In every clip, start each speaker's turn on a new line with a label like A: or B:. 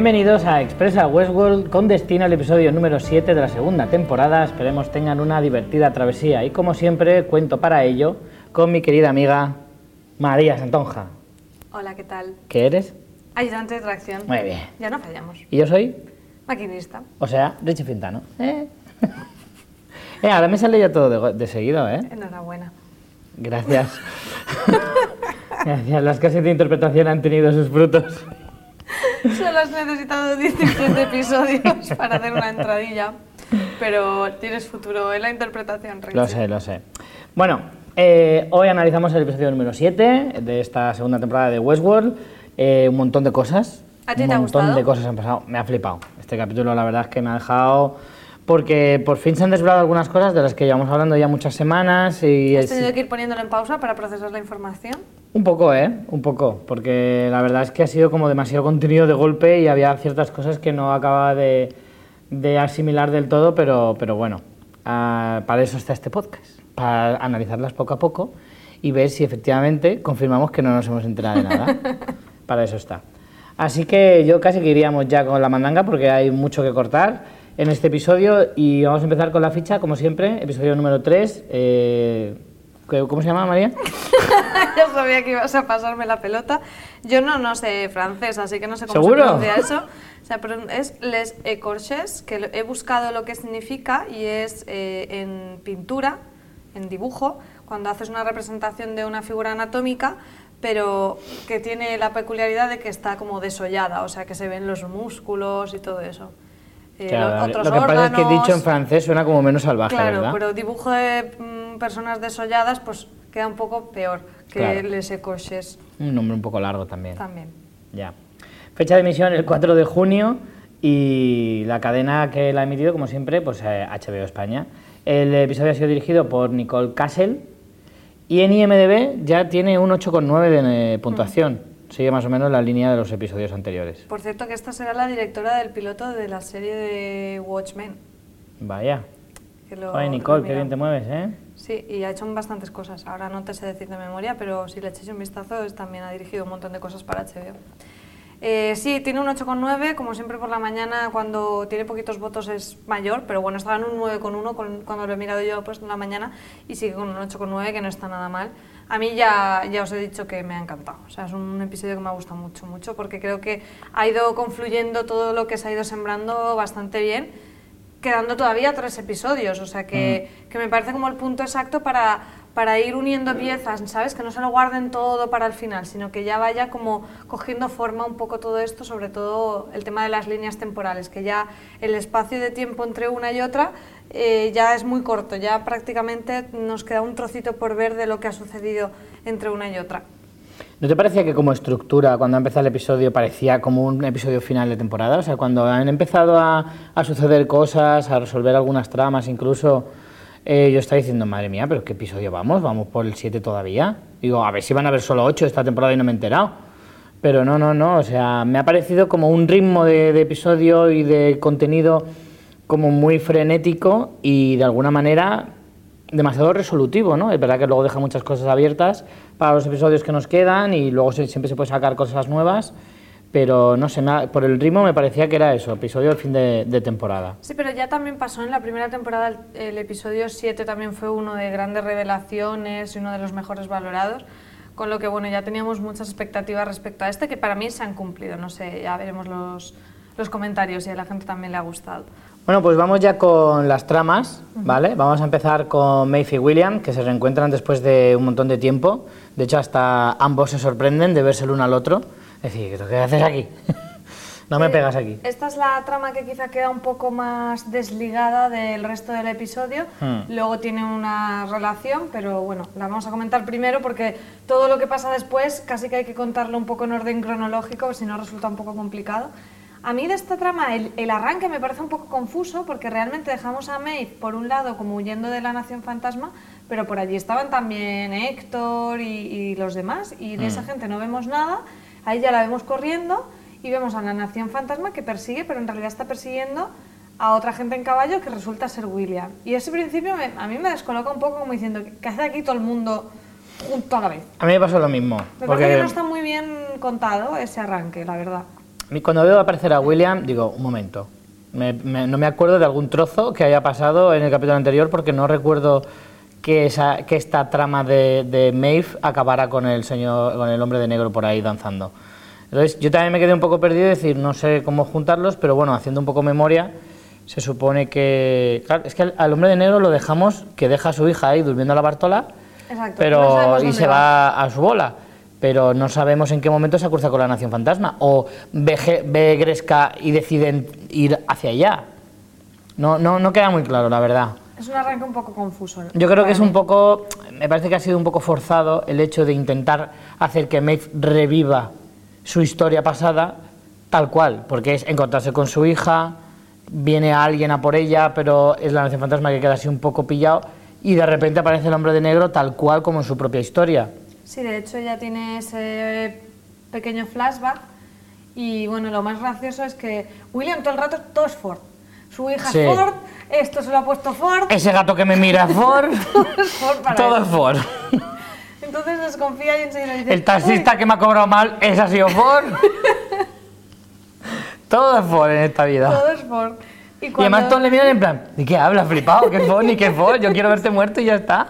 A: Bienvenidos a Expresa Westworld con destino al episodio número 7 de la segunda temporada. Esperemos tengan una divertida travesía y como siempre cuento para ello con mi querida amiga María Santonja.
B: Hola, ¿qué tal?
A: ¿Qué eres?
B: Ayudante de tracción.
A: Muy bien.
B: Ya no fallamos.
A: ¿Y yo soy?
B: Maquinista.
A: O sea, Richie Fintano. ¿Eh? eh, ahora me sale ya todo de, de seguido, ¿eh?
B: Enhorabuena.
A: Gracias. Gracias. Las clases de interpretación han tenido sus frutos.
B: Solo has necesitado 17 episodios para hacer una entradilla, pero tienes futuro en la interpretación, Richie.
A: Lo sé, lo sé. Bueno, eh, hoy analizamos el episodio número 7 de esta segunda temporada de Westworld. Eh, un montón de cosas.
B: ¿A ti
A: un
B: te ha
A: montón
B: gustado?
A: de cosas han pasado. Me ha flipado. Este capítulo, la verdad es que me ha dejado. Porque por fin se han desvelado algunas cosas de las que llevamos hablando ya muchas semanas. Y
B: ¿Has
A: es-
B: tenido que ir poniéndolo en pausa para procesar la información?
A: Un poco, ¿eh? Un poco. Porque la verdad es que ha sido como demasiado contenido de golpe y había ciertas cosas que no acababa de, de asimilar del todo, pero, pero bueno, ah, para eso está este podcast. Para analizarlas poco a poco y ver si efectivamente confirmamos que no nos hemos enterado de nada. para eso está. Así que yo casi que iríamos ya con la mandanga porque hay mucho que cortar en este episodio y vamos a empezar con la ficha, como siempre, episodio número 3. ¿Cómo se llama, María?
B: ya sabía que ibas a pasarme la pelota. Yo no, no sé francés, así que no sé cómo
A: ¿Seguro?
B: se pronuncia eso. O sea, pero es les écorches, que he buscado lo que significa y es eh, en pintura, en dibujo, cuando haces una representación de una figura anatómica, pero que tiene la peculiaridad de que está como desollada, o sea, que se ven los músculos y todo eso. Eh,
A: Claro,
B: lo- otros
A: lo que pasa es que dicho en francés suena como menos salvaje,
B: Claro,
A: ¿verdad?
B: pero dibujo de mm, personas desolladas pues queda un poco peor que
A: Claro.
B: les écorches
A: Un nombre un poco largo también.
B: también.
A: Ya. Fecha de emisión el 4 de junio y la cadena que la ha emitido, como siempre, pues eh, HBO España. El episodio ha sido dirigido por Nicole Castle y en IMDB ya tiene un 8,9 de eh, puntuación. Sigue más o menos la línea de los episodios anteriores.
B: Por cierto que esta será la directora del piloto de la serie de Watchmen.
A: Vaya.
B: que lo-
A: Ay, Nicole, qué bien te mueves, ¿eh?
B: Sí, y ha hecho bastantes cosas. Ahora no te sé decir de memoria, pero si le echéis un vistazo, es- también ha dirigido un montón de cosas para HBO. Eh, sí, tiene un 8,9, como siempre por la mañana cuando tiene poquitos votos es mayor, pero bueno, estaba en un 9,1 con- cuando lo he mirado yo pues en la mañana y sigue con un 8,9 que no está nada mal. A mí ya, ya os he dicho que me ha encantado, o sea, es un episodio que me ha gustado mucho, mucho, porque creo que ha ido confluyendo todo lo que se ha ido sembrando bastante bien quedando todavía tres episodios, o sea que, que me parece como el punto exacto para, para ir uniendo piezas, ¿sabes? Que no se lo guarden todo para el final, sino que ya vaya como cogiendo forma un poco todo esto, sobre todo el tema de las líneas temporales, que ya el espacio de tiempo entre una y otra eh, ya es muy corto, ya prácticamente nos queda un trocito por ver de lo que ha sucedido entre una y otra.
A: ¿No te parecía que como estructura, cuando ha empezado el episodio, parecía como un episodio final de temporada? O sea, cuando han empezado a, a suceder cosas, a resolver algunas tramas incluso, eh, yo estaba diciendo, madre mía, pero ¿qué episodio vamos? ¿Vamos por el 7 todavía? Digo, a ver si van a haber solo 8 esta temporada y no me he enterado. Pero no, no, no, o sea, me ha parecido como un ritmo de, de episodio y de contenido como muy frenético y de alguna manera demasiado resolutivo, ¿no? Es verdad que luego deja muchas cosas abiertas para los episodios que nos quedan y luego siempre se puede sacar cosas nuevas, pero no sé, ha- por el ritmo me parecía que era eso, episodio del fin de, de temporada.
B: Sí, pero ya también pasó en la primera temporada, el, el episodio 7 también fue uno de grandes revelaciones y uno de los mejores valorados, con lo que bueno, ya teníamos muchas expectativas respecto a este que para mí se han cumplido, no sé, ya veremos los, los comentarios y a la gente también le ha gustado.
A: Bueno, pues vamos ya con las tramas, ¿vale? Vamos a empezar con Maeve y William, que se reencuentran después de un montón de tiempo. De hecho, hasta ambos se sorprenden de verse el uno al otro. Es decir, ¿qué haces aquí? no me
B: Eh,
A: pegas aquí.
B: Esta es la trama que quizá queda un poco más desligada del resto del episodio.
A: Hmm.
B: Luego tiene una relación, pero bueno, la vamos a comentar primero porque todo lo que pasa después casi que hay que contarlo un poco en orden cronológico, si no resulta un poco complicado. A mí de esta trama el, el arranque me parece un poco confuso porque realmente dejamos a Maeve por un lado como huyendo de la Nación Fantasma, pero por allí estaban también Héctor y, y los demás y de esa gente no vemos nada. Ahí ya la vemos corriendo y vemos a la Nación Fantasma que persigue, pero en realidad está persiguiendo a otra gente en caballo que resulta ser William. Y ese principio me- a mí me descoloca un poco como diciendo, ¿qué hace aquí todo el mundo junto a la vez?
A: A mí me pasó lo mismo.
B: Me
A: Porque
B: parece que no está muy bien contado ese arranque, la verdad.
A: cuando veo aparecer a William, digo, un momento. Me- me- no me acuerdo de algún trozo que haya pasado en el capítulo anterior porque no recuerdo que, esa, que esta trama de, de Maeve acabara con el, señor, con el hombre de negro por ahí danzando. Entonces yo también me quedé un poco perdido, es decir, no sé cómo juntarlos, pero bueno, haciendo un poco memoria, se supone que... Claro, es que al, hombre de negro lo dejamos que deja a su hija ahí durmiendo a la Bartola,
B: Exacto,
A: pero
B: no
A: y se
B: va.
A: va a su bola. Pero no sabemos en qué momento se cruza con la Nación Fantasma. O ve, ve Gresca y deciden ir hacia allá. No, no, no queda muy claro, la verdad.
B: Es un arranque un poco confuso.
A: Yo creo que es un poco, me parece que ha sido un poco forzado el hecho de intentar hacer que Maeve reviva su historia pasada tal cual, porque es encontrarse con su hija, viene alguien a por ella, pero es la Nación Fantasma que queda así un poco pillado y de repente aparece el hombre de negro tal cual como en su propia historia.
B: Sí, de hecho ya tiene ese pequeño flashback y bueno, lo más gracioso es que William todo el rato todo es Ford. Su hija
A: Sí.
B: es Ford, esto se lo ha puesto Ford,
A: Ese gato que me mira Ford,
B: todo es Ford para
A: todo
B: él.
A: es Ford.
B: Entonces desconfía y enseguida dice,
A: El taxista que me ha cobrado mal, ese ha sido Ford. Todo es Ford en esta
B: "Uy,
A: vida.
B: todo es Ford. Y,
A: Y además todos le miran en plan, ¿de qué hablas, flipado? ¿Qué Ford? Ni qué Ford, yo quiero verte muerto y ya está.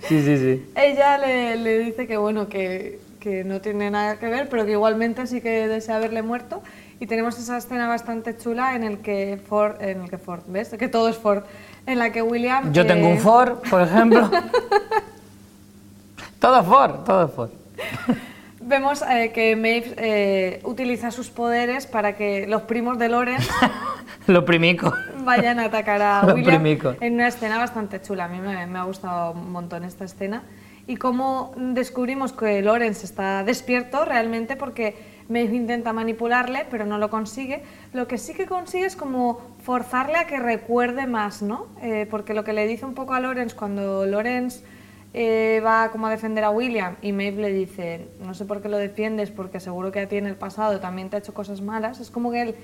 A: Sí, sí, sí.
B: ella le, le dice que bueno, que, que no tiene nada que ver, pero que igualmente sí que desea haberle muerto. Y tenemos esa escena bastante chula en el que Ford, en el que Ford, ¿ves? Que todo es Ford. En la que William.
A: Yo tengo
B: eh,
A: un Ford, por ejemplo. todo Ford, todo Ford.
B: Vemos eh, que Maeve eh, utiliza sus poderes para que los primos de Loren
A: Lo primico.
B: vayan a atacar a
A: Lo
B: William
A: primico.
B: en una escena bastante chula. A mí me, me ha gustado un montón esta escena. Y cómo descubrimos que Lorenz está despierto realmente porque Maeve intenta manipularle, pero no lo consigue. Lo que sí que consigue es como forzarle a que recuerde más, ¿no? Eh, porque lo que le dice un poco a Lorenz cuando Lorenz eh, va como a defender a William y Maeve le dice, no sé por qué lo defiendes, porque seguro que a ti en el pasado también te ha hecho cosas malas. Es como que él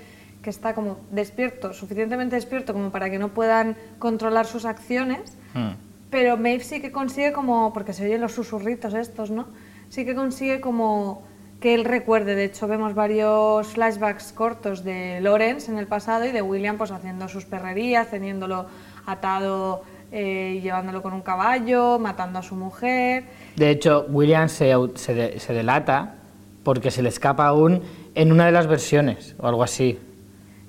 B: que está como despierto, suficientemente despierto como para que no puedan controlar sus acciones,
A: Hmm.
B: pero Maeve sí que consigue como, porque se oyen los susurritos estos, ¿no? Sí que consigue como que él recuerde. De hecho, vemos varios flashbacks cortos de Lawrence en el pasado y de William pues haciendo sus perrerías, teniéndolo atado eh, y llevándolo con un caballo, matando a su mujer.
A: De hecho, William se, se, de- se delata porque se le escapa aún en una de las versiones o algo así.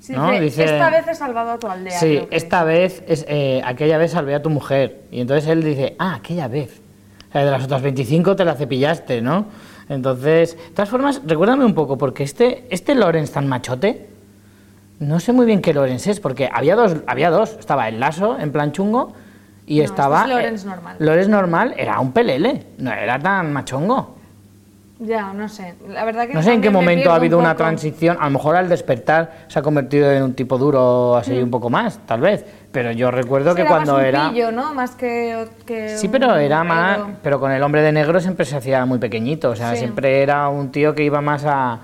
B: Sí,
A: ¿No?
B: dice, esta vez he salvado a tu aldea.
A: Sí, esta vez, es, eh, aquella vez salvé a tu mujer. Y entonces él dice, ah, aquella vez. O sea, de las otras 25 te la cepillaste, ¿no? Entonces, de todas formas, recuérdame un poco, porque este, este Lorenz tan machote, no sé muy bien qué Lorenz es, porque había dos, había dos. Estaba el lazo, en plan chungo, y
B: No,
A: estaba...
B: este es Lorenz
A: eh,
B: normal.
A: Lorenz normal era un pelele, no era tan machongo.
B: Ya, no sé. La verdad que
A: No sé en qué momento ha
B: un
A: habido una transición. A lo mejor al despertar se ha convertido en un tipo duro, así
B: Mm.
A: un poco más, tal vez. Pero yo recuerdo que
B: era
A: cuando
B: más un
A: era.
B: pillo, ¿no? Más que, que
A: Sí,
B: un
A: pero era más. Pero con el hombre de negro siempre se hacía muy pequeño. O sea,
B: Sí.
A: siempre era un tío que iba más a.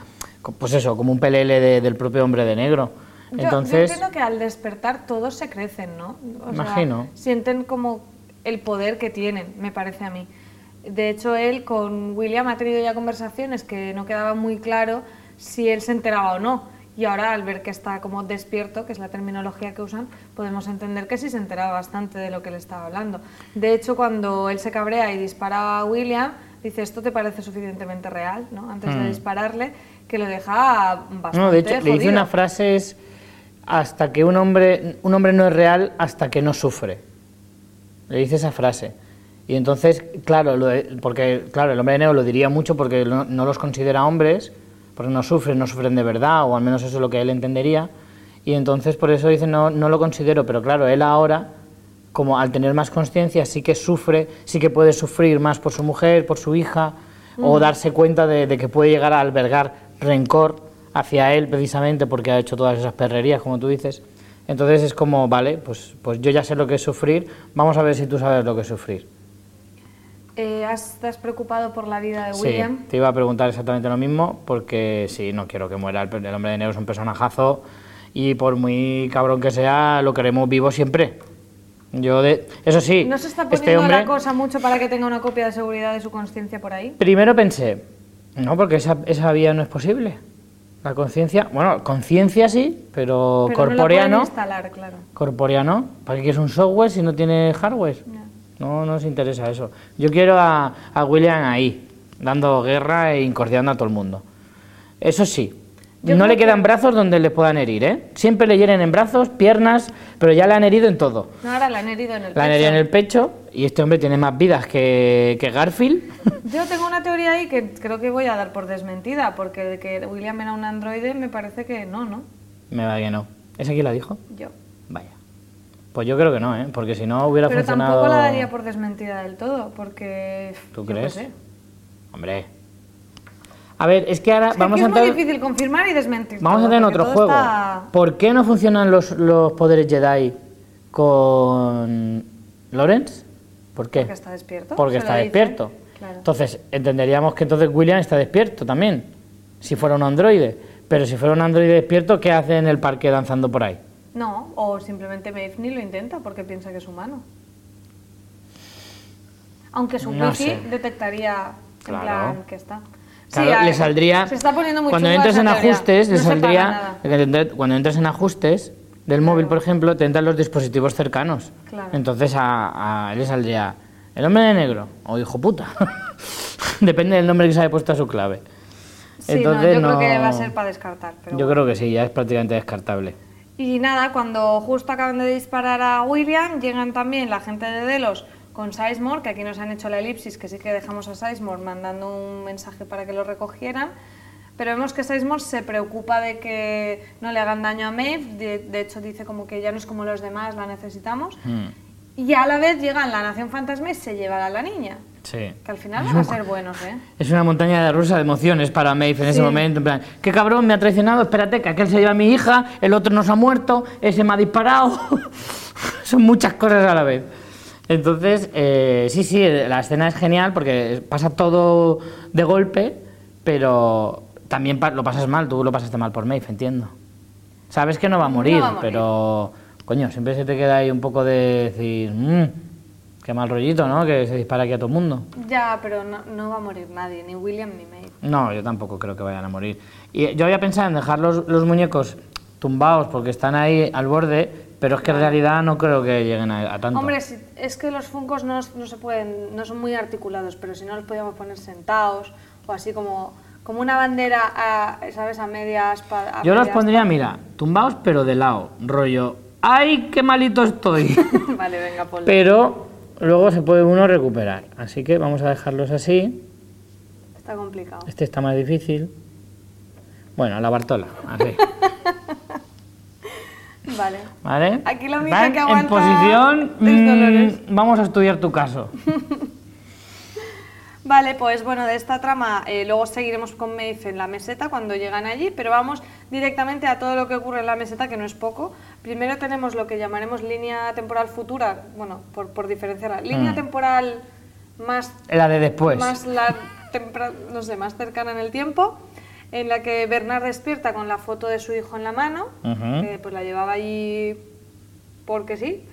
A: Pues eso, como un pelele de- del propio hombre de negro.
B: Yo- Yo,
A: Entonces.
B: entiendo que al despertar todos se crecen, ¿no? O sea,
A: Imagino.
B: sienten como el poder que tienen, me parece a mí. De hecho, él con William ha tenido ya conversaciones que no quedaba muy claro si él se enteraba o no. Y ahora, al ver que está como despierto, que es la terminología que usan, podemos entender que sí se enteraba bastante de lo que le estaba hablando. De hecho, cuando él se cabrea y dispara a William, dice, esto te parece suficientemente real, ¿no? Antes de dispararle, que lo deja bastante
A: No, de hecho, le dice una frase es hasta que un hombre, un hombre no es real hasta que no sufre. Le dice esa frase. Y entonces, claro, lo de- porque claro, el hombre de negro lo diría mucho porque no, no los considera hombres, porque no sufren, no sufren de verdad, o al menos eso es lo que él entendería. Y entonces por eso dice no, no lo considero, pero claro, él ahora, como al tener más conciencia, sí que sufre, sí que puede sufrir más por su mujer, por su hija, o darse cuenta de, de que puede llegar a albergar rencor hacia él precisamente porque ha hecho todas esas perrerías, como tú dices. Entonces es como, vale, pues, pues yo ya sé lo que es sufrir, vamos a ver si tú sabes lo que es sufrir.
B: Eh, ¿has- ¿Estás preocupado por la vida de
A: Sí,
B: William?
A: te iba a preguntar exactamente lo mismo, porque sí, no quiero que muera. El, el hombre de negro es un personajazo y por muy cabrón que sea, lo queremos vivo siempre. Yo de, eso sí,
B: ¿No se está
A: este
B: poniendo
A: hombre,
B: la cosa mucho para que tenga una copia de seguridad de su conciencia por ahí?
A: primero pensé, no, porque esa, esa vía no es posible. La conciencia, bueno, conciencia sí, pero,
B: Pero
A: corpórea
B: no la instalar, claro.
A: Corpórea no. ¿Para qué quieres un software si no tiene hardware? No, no nos interesa eso. Yo quiero a, a William ahí, dando guerra e incordiando a todo el mundo. Eso sí,
B: Yo
A: no le quedan
B: que-
A: brazos donde le puedan herir, ¿eh? Siempre le hieren en brazos, piernas, pero ya le han herido en todo.
B: No, ahora la han herido en el
A: Le han
B: pecho.
A: herido en el pecho y este hombre tiene más vidas que, que Garfield.
B: Yo tengo una teoría ahí que creo que voy a dar por desmentida, porque de que William era un androide me parece que no, ¿no?
A: Me va que no. ¿Ese quién la dijo?
B: Yo.
A: Pues yo creo que no, ¿eh? Porque si no hubiera
B: Pero
A: funcionado...
B: tampoco la daría por desmentida del todo, porque...
A: ¿Tú crees?
B: sé.
A: Hombre. A ver, es que ahora
B: Es que
A: vamos a
B: es muy
A: entrar...
B: difícil confirmar y desmentir
A: Vamos a entrar en otro juego.
B: está-
A: ¿Por qué no funcionan los, los poderes Jedi con Lawrence? ¿Por qué?
B: Porque está despierto.
A: Porque está despierto.
B: Claro.
A: Entonces, entenderíamos que entonces William está despierto también, si fuera un androide. Pero si fuera un androide despierto, ¿qué hace en el parque danzando por ahí?
B: No, o simplemente Maeve ni lo intenta porque piensa que es humano. Aunque su
A: No
B: wifi
A: sé.
B: detectaría en
A: Claro.
B: plan que está.
A: Claro,
B: a-
A: le saldría.
B: Se está poniendo muy
A: cuando
B: esa
A: en
B: teoría.
A: ajustes, le
B: No
A: saldría. Cuando entres en ajustes del móvil, por ejemplo, te entran los dispositivos cercanos.
B: Claro.
A: Entonces a, a él le saldría el hombre de negro o hijo puta. Depende del nombre que se haya puesto a su clave.
B: Sí,
A: Entonces,
B: no, yo creo que va a ser para descartar. Pero
A: Yo
B: bueno.
A: creo que sí, ya es prácticamente descartable.
B: Y nada, cuando justo acaban de disparar a William, llegan también la gente de Delos con Sizemore, que aquí nos han hecho la elipsis, que sí que dejamos a Sizemore mandando un mensaje para que lo recogieran. Pero vemos que Sizemore se preocupa de que no le hagan daño a Maeve, de, de hecho dice como que ya no es como los demás, la necesitamos.
A: Hmm.
B: Y a la vez llegan la Nación Fantasma y se lleva a la niña.
A: Sí.
B: Que al final van a ser buenos, ¿eh?
A: Es una montaña de rusa de emociones para Maeve en ese
B: Sí.
A: momento. En plan, qué cabrón, me ha traicionado, espérate, que aquel se lleva a mi hija, el otro nos ha muerto, ese me ha disparado. Son muchas cosas a la vez. Entonces, eh, sí, sí, la escena es genial porque pasa todo de golpe, pero también pa- lo pasas mal, tú lo pasaste mal por Maeve, entiendo. Sabes que no va a
B: No
A: morir,
B: va a morir.
A: pero, coño, siempre se te queda ahí un poco de decir, "Mm, qué mal rollito, ¿no? Que se dispara aquí a todo el mundo.
B: Ya, pero no, no va a morir nadie, ni William ni Maeve.
A: No, yo tampoco creo que vayan a morir. Y yo había pensado en dejar los, los muñecos tumbados porque están ahí al borde, pero es que en realidad no creo que lleguen a, a tanto.
B: Hombre, si- es que los funcos no, no se pueden, no son muy articulados, pero si no los podíamos poner sentados o así como, como una bandera, a, ¿sabes? A medias. a
A: yo los pondría, mira, tumbados pero de lado, rollo, ¡ay, qué malito estoy!
B: vale, venga, ponlo.
A: pero luego se puede uno recuperar. Así que vamos a dejarlos así.
B: Está complicado.
A: Este está más difícil. Bueno, la Bartola, así.
B: Vale.
A: ¿Vale?
B: Aquí la única que
A: En
B: aguanta
A: posición,
B: es
A: mm, vamos a estudiar tu caso.
B: Vale, pues bueno, de esta trama eh, luego seguiremos con Maeve en la meseta cuando llegan allí, pero vamos directamente a todo lo que ocurre en la meseta, que no es poco. Primero tenemos lo que llamaremos línea temporal futura, bueno, por, por diferenciarla. Línea
A: Mm.
B: temporal más
A: La de después.
B: más la no sé, más cercana en el tiempo, en la que Bernard despierta con la foto de su hijo en la mano, que pues la llevaba allí porque sí.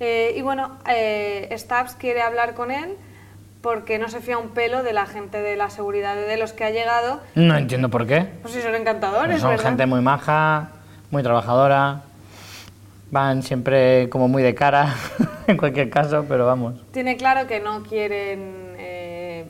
B: Eh, y bueno, eh, Stubbs quiere hablar con él porque no se fía un pelo de la gente de la seguridad de los que ha llegado.
A: No entiendo por qué.
B: Pues sí, son encantadores,
A: Pues son
B: ¿verdad?
A: gente muy maja, muy trabajadora. Van siempre como muy de cara, en cualquier caso, pero vamos.
B: Tiene claro que no quieren eh,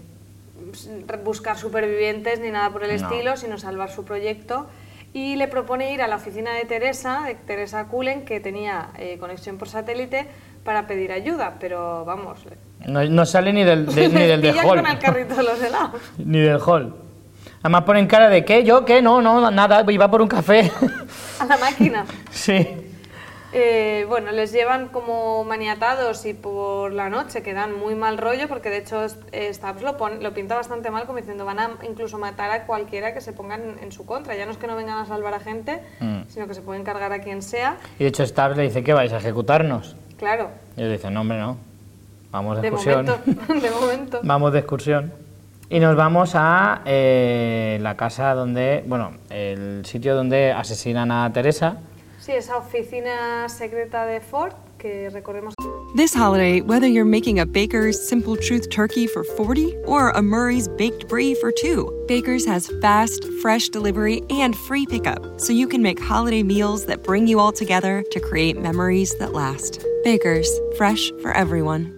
B: buscar supervivientes ni nada por el
A: No.
B: estilo, sino salvar su proyecto. Y le propone ir a la oficina de Teresa, de Teresa Cullen, que tenía eh, conexión por satélite, para pedir ayuda. Pero vamos,
A: No, no sale ni del, de, ni del de
B: pillan
A: hall.
B: con el carrito de los helados.
A: Ni del hall. Además ponen cara de ¿qué? ¿Yo qué? No, no, nada, iba por un café.
B: A la máquina.
A: sí.
B: Eh, bueno, les llevan como maniatados y por la noche que dan muy mal rollo, porque de hecho eh, Stubbs lo, pone- lo pinta bastante mal, como diciendo van a incluso matar a cualquiera que se pongan en, su contra. Ya no es que no vengan a salvar a gente,
A: Mm.
B: sino que se pueden cargar a quien sea.
A: Y de hecho Stubbs le dice, ¿qué vais a ejecutarnos?
B: Claro,
A: Y él dice, no, hombre, no. Vamos de,
B: de
A: excursión.
B: momento, de momento.
A: Vamos de excursión. Y nos vamos a eh, la casa donde, bueno, el sitio donde asesinan a Teresa.
B: Sí, esa oficina secreta de Ford, que recordemos
C: This holiday, whether you're making a Baker's Simple Truth turkey for 40 or a Murray's baked brie for 2, Baker's has fast, fresh delivery and free pickup, so you can make holiday meals that bring you all together to create memories that last. Baker's, fresh for everyone.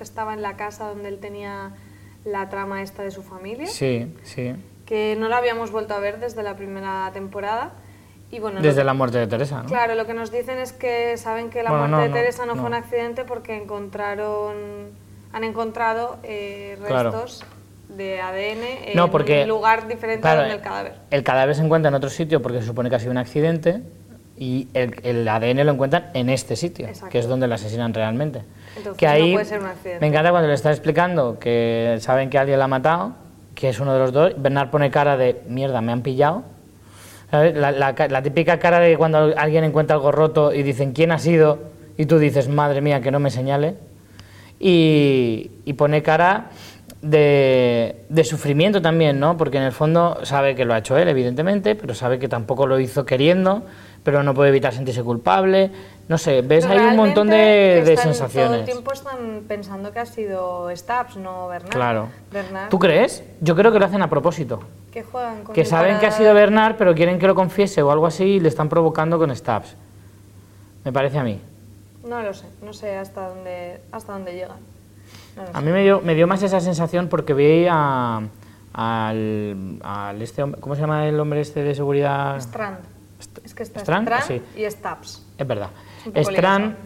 B: Que estaba en la casa donde él tenía la trama esta de su familia,
A: Sí, sí.
B: que no la habíamos vuelto a ver desde la primera temporada. Y bueno,
A: Desde la muerte de Teresa, ¿no?
B: Claro, lo que nos dicen es que saben que la
A: Bueno,
B: muerte
A: no,
B: de Teresa no,
A: no.
B: fue un accidente porque encontraron, han encontrado eh,
A: Claro.
B: restos de ADN en
A: No, porque-
B: un lugar diferente
A: Claro,
B: a donde el cadáver.
A: El cadáver se encuentra en otro sitio porque se supone que ha sido un accidente y el, el ADN lo encuentran en este sitio,
B: Exacto.
A: que es donde lo asesinan realmente.
B: Entonces,
A: que
B: no
A: ahí
B: puede ser un
A: me encanta cuando le está explicando que saben que alguien la ha matado, que es uno de los dos. Bernard pone cara de mierda, me han pillado. ¿Sabes? La, la la típica cara de cuando alguien encuentra algo roto y dicen quién ha sido y tú dices madre mía que no me señale y, y pone cara de, de sufrimiento también, ¿no? Porque en el fondo sabe que lo ha hecho él, evidentemente, pero sabe que tampoco lo hizo queriendo, pero no puede evitar sentirse culpable. No sé, ves
B: Pero
A: ahí un montón de,
B: realmente
A: de
B: están- Todo
A: sensaciones.
B: el tiempo están pensando que ha sido Stubbs, no Bernard.
A: Claro.
B: Bernard,
A: ¿Tú crees? Yo creo que lo hacen a propósito.
B: que juegan con
A: Que saben
B: para-
A: que ha sido Bernard, pero quieren que lo confiese o algo así y le están provocando con stabs. Me parece a mí.
B: No lo sé, no sé hasta dónde, hasta dónde llegan. No
A: A
B: sé.
A: mí me dio, me dio más esa sensación porque vi a, al, al este hombre, ¿cómo se llama el hombre este de seguridad?
B: Strand. Es que está
A: Strand,
B: Strand,
A: sí.
B: y Stubbs.
A: Es verdad.
B: poco
A: Strand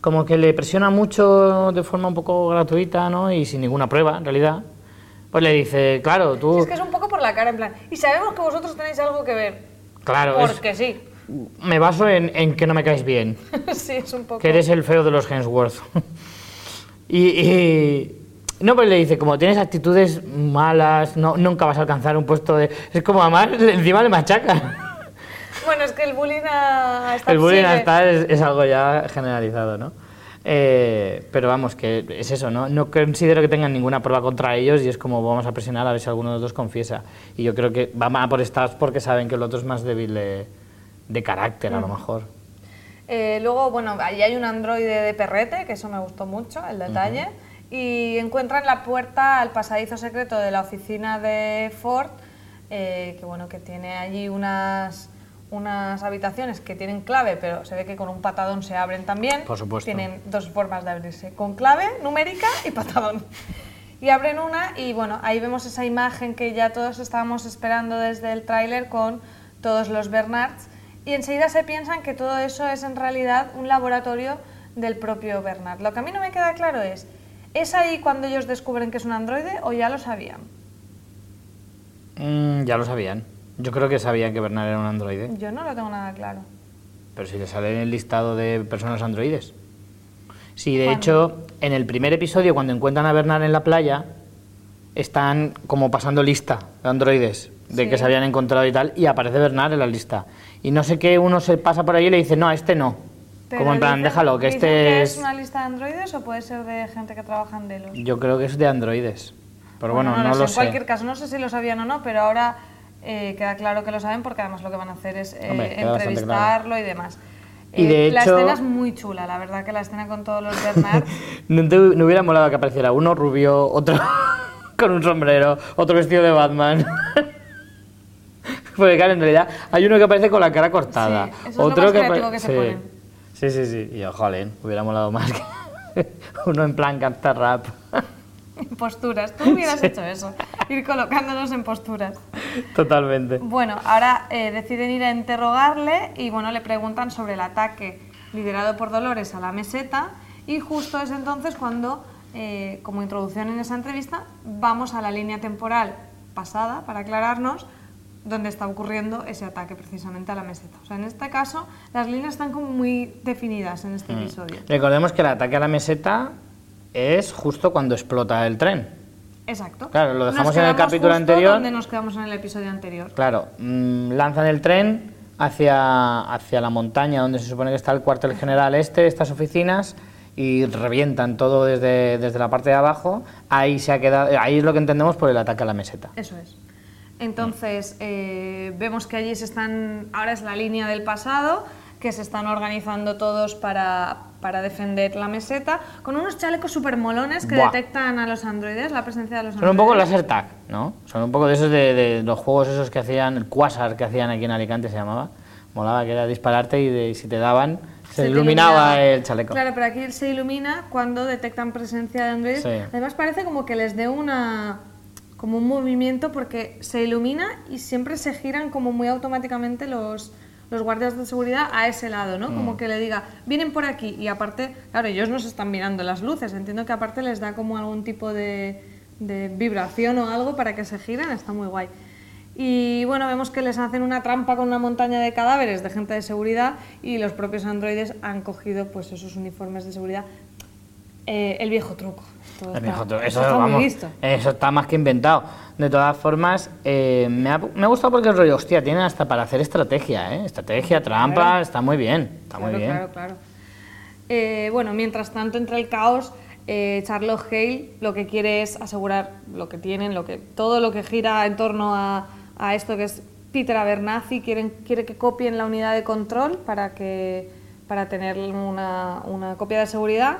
A: como que le presiona mucho de forma un poco gratuita, ¿no? Y sin ninguna prueba, en realidad. Pues le dice, claro, tú...
B: Sí, es que es un poco por la cara, en plan. Y sabemos que vosotros tenéis algo que ver.
A: Claro, es-
B: Porque sí.
A: me baso en, en que no me caes bien.
B: sí, es un poco.
A: que eres el feo de los Hemsworth. y, y- no, pero le dice, como tienes actitudes malas, no, nunca vas a alcanzar un puesto de... Es como además, encima le machaca.
B: Bueno, es que el bullying a
A: El bullying hasta es, es algo ya generalizado, ¿no? Eh, pero vamos, que es eso, ¿no? No considero que tengan ninguna prueba contra ellos y es como vamos a presionar a ver si alguno de los dos confiesa. Y yo creo que van a por Stabs porque saben que el otro es más débil de, de carácter, a lo mejor.
B: Eh, luego, bueno, ahí hay un androide de perrete, que eso me gustó mucho, el detalle. Y encuentran la puerta al pasadizo secreto de la oficina de Ford, eh, que bueno, que tiene allí unas, unas habitaciones que tienen clave, pero se ve que con un patadón se abren también.
A: Por supuesto.
B: Tienen dos formas de abrirse, con clave numérica y patadón. Y abren una y bueno, ahí vemos esa imagen que ya todos estábamos esperando desde el tráiler con todos los Bernards y enseguida se piensan que todo eso es en realidad un laboratorio del propio Bernard. Lo que a mí no me queda claro es, ¿es ahí cuando ellos descubren que es un androide o ya lo sabían?
A: Mm, ya lo sabían. Yo creo que sabían que Bernard era un androide.
B: Yo no lo tengo nada claro.
A: Pero si le sale en el listado de personas androides. Sí, de
B: ¿Cuándo?
A: hecho, en el primer episodio, cuando encuentran a Bernard en la playa, están como pasando lista de androides de
B: Sí.
A: que se habían encontrado y tal, y aparece Bernard en la lista. Y no sé qué, uno se pasa por ahí y le dice, no, a este no.
B: Pero
A: como en plan,
B: dicen-
A: déjalo, que este
B: que
A: es...
B: es una lista de androides o puede ser de gente que trabaja en Delos?
A: Yo creo que es de androides. Pero bueno, no,
B: lo sé. En cualquier caso, no sé si lo sabían o no, pero ahora eh, queda claro que lo saben porque además lo que van a hacer es eh,
A: Hombre,
B: entrevistarlo y demás.
A: Y de
B: Eh, La
A: hecho-
B: escena es muy chula, la verdad que la escena con todos los Bernard.
A: ¿No, te, no hubiera molado que apareciera uno rubio, otro con un sombrero, otro vestido de Batman? Porque claro, en realidad hay uno que aparece con la cara cortada.
B: Sí, eso es lo
A: otro
B: más
A: que
B: que se
A: sí.
B: ponen.
A: Sí, sí, sí. Y yo, hubiera molado más que uno en plan canta rap.
B: posturas. Tú hubieras hecho eso, ir colocándonos en posturas.
A: Totalmente.
B: Bueno, ahora eh, deciden ir a interrogarle y bueno, le preguntan sobre el ataque liderado por Dolores a la meseta y justo es entonces cuando, eh, como introducción en esa entrevista, vamos a la línea temporal pasada para aclararnos dónde está ocurriendo ese ataque precisamente a la meseta. O sea, en este caso las líneas están como muy definidas en este episodio.
A: Recordemos que el ataque a la meseta es justo cuando explota el tren.
B: Exacto.
A: Claro, lo dejamos en el capítulo anterior.
B: donde nos quedamos en el episodio anterior.
A: Claro, mm, lanzan el tren hacia, hacia la montaña donde se supone que está el cuartel general este, estas oficinas, y revientan todo desde, desde la parte de abajo. Ahí, se ha quedado, ahí es lo que entendemos por el ataque a la meseta.
B: Eso es. Entonces, eh, vemos que allí se están, ahora es la línea del pasado, que se están organizando todos para, para defender la meseta, con unos chalecos súper molones que
A: Buah.
B: detectan a los androides, la presencia de los
A: Son un poco
B: androides.
A: laser tag, ¿no? Son un poco de esos de, de los juegos esos que hacían, el Quasar que hacían aquí en Alicante se llamaba. Molaba que era dispararte y, de- si te daban se,
B: te
A: iluminaba el chaleco.
B: Claro, pero aquí se ilumina cuando detectan presencia de androides.
A: Sí.
B: Además parece como que les dé una como un movimiento porque se ilumina y siempre se giran como muy automáticamente los, los guardias de seguridad a ese lado, ¿no?
A: Mm.
B: Como que le diga, vienen por aquí y aparte, claro, ellos nos están mirando las luces, entiendo que aparte les da como algún tipo de, de vibración o algo para que se giren, está muy guay. Y bueno, vemos que les hacen una trampa con una montaña de cadáveres de gente de seguridad y los propios androides han cogido pues esos uniformes de seguridad. Eh, el viejo truco. Está-
A: Eso,
B: está muy
A: vamos,
B: visto.
A: eso está más que inventado. De todas formas, eh, me, ha, me ha gustado porque el rollo, hostia, tienen hasta para hacer estrategia, ¿eh? Estrategia, trampa,
B: Claro.
A: está muy bien, está muy bien.
B: Claro, claro. Eh, bueno, mientras tanto, entre el caos, eh, Charlotte Hale lo que quiere es asegurar lo que tienen, lo que, todo lo que gira en torno a, a esto que es Peter Abernathy, quieren, quiere que copien la unidad de control para, que, para tener una, una copia de seguridad.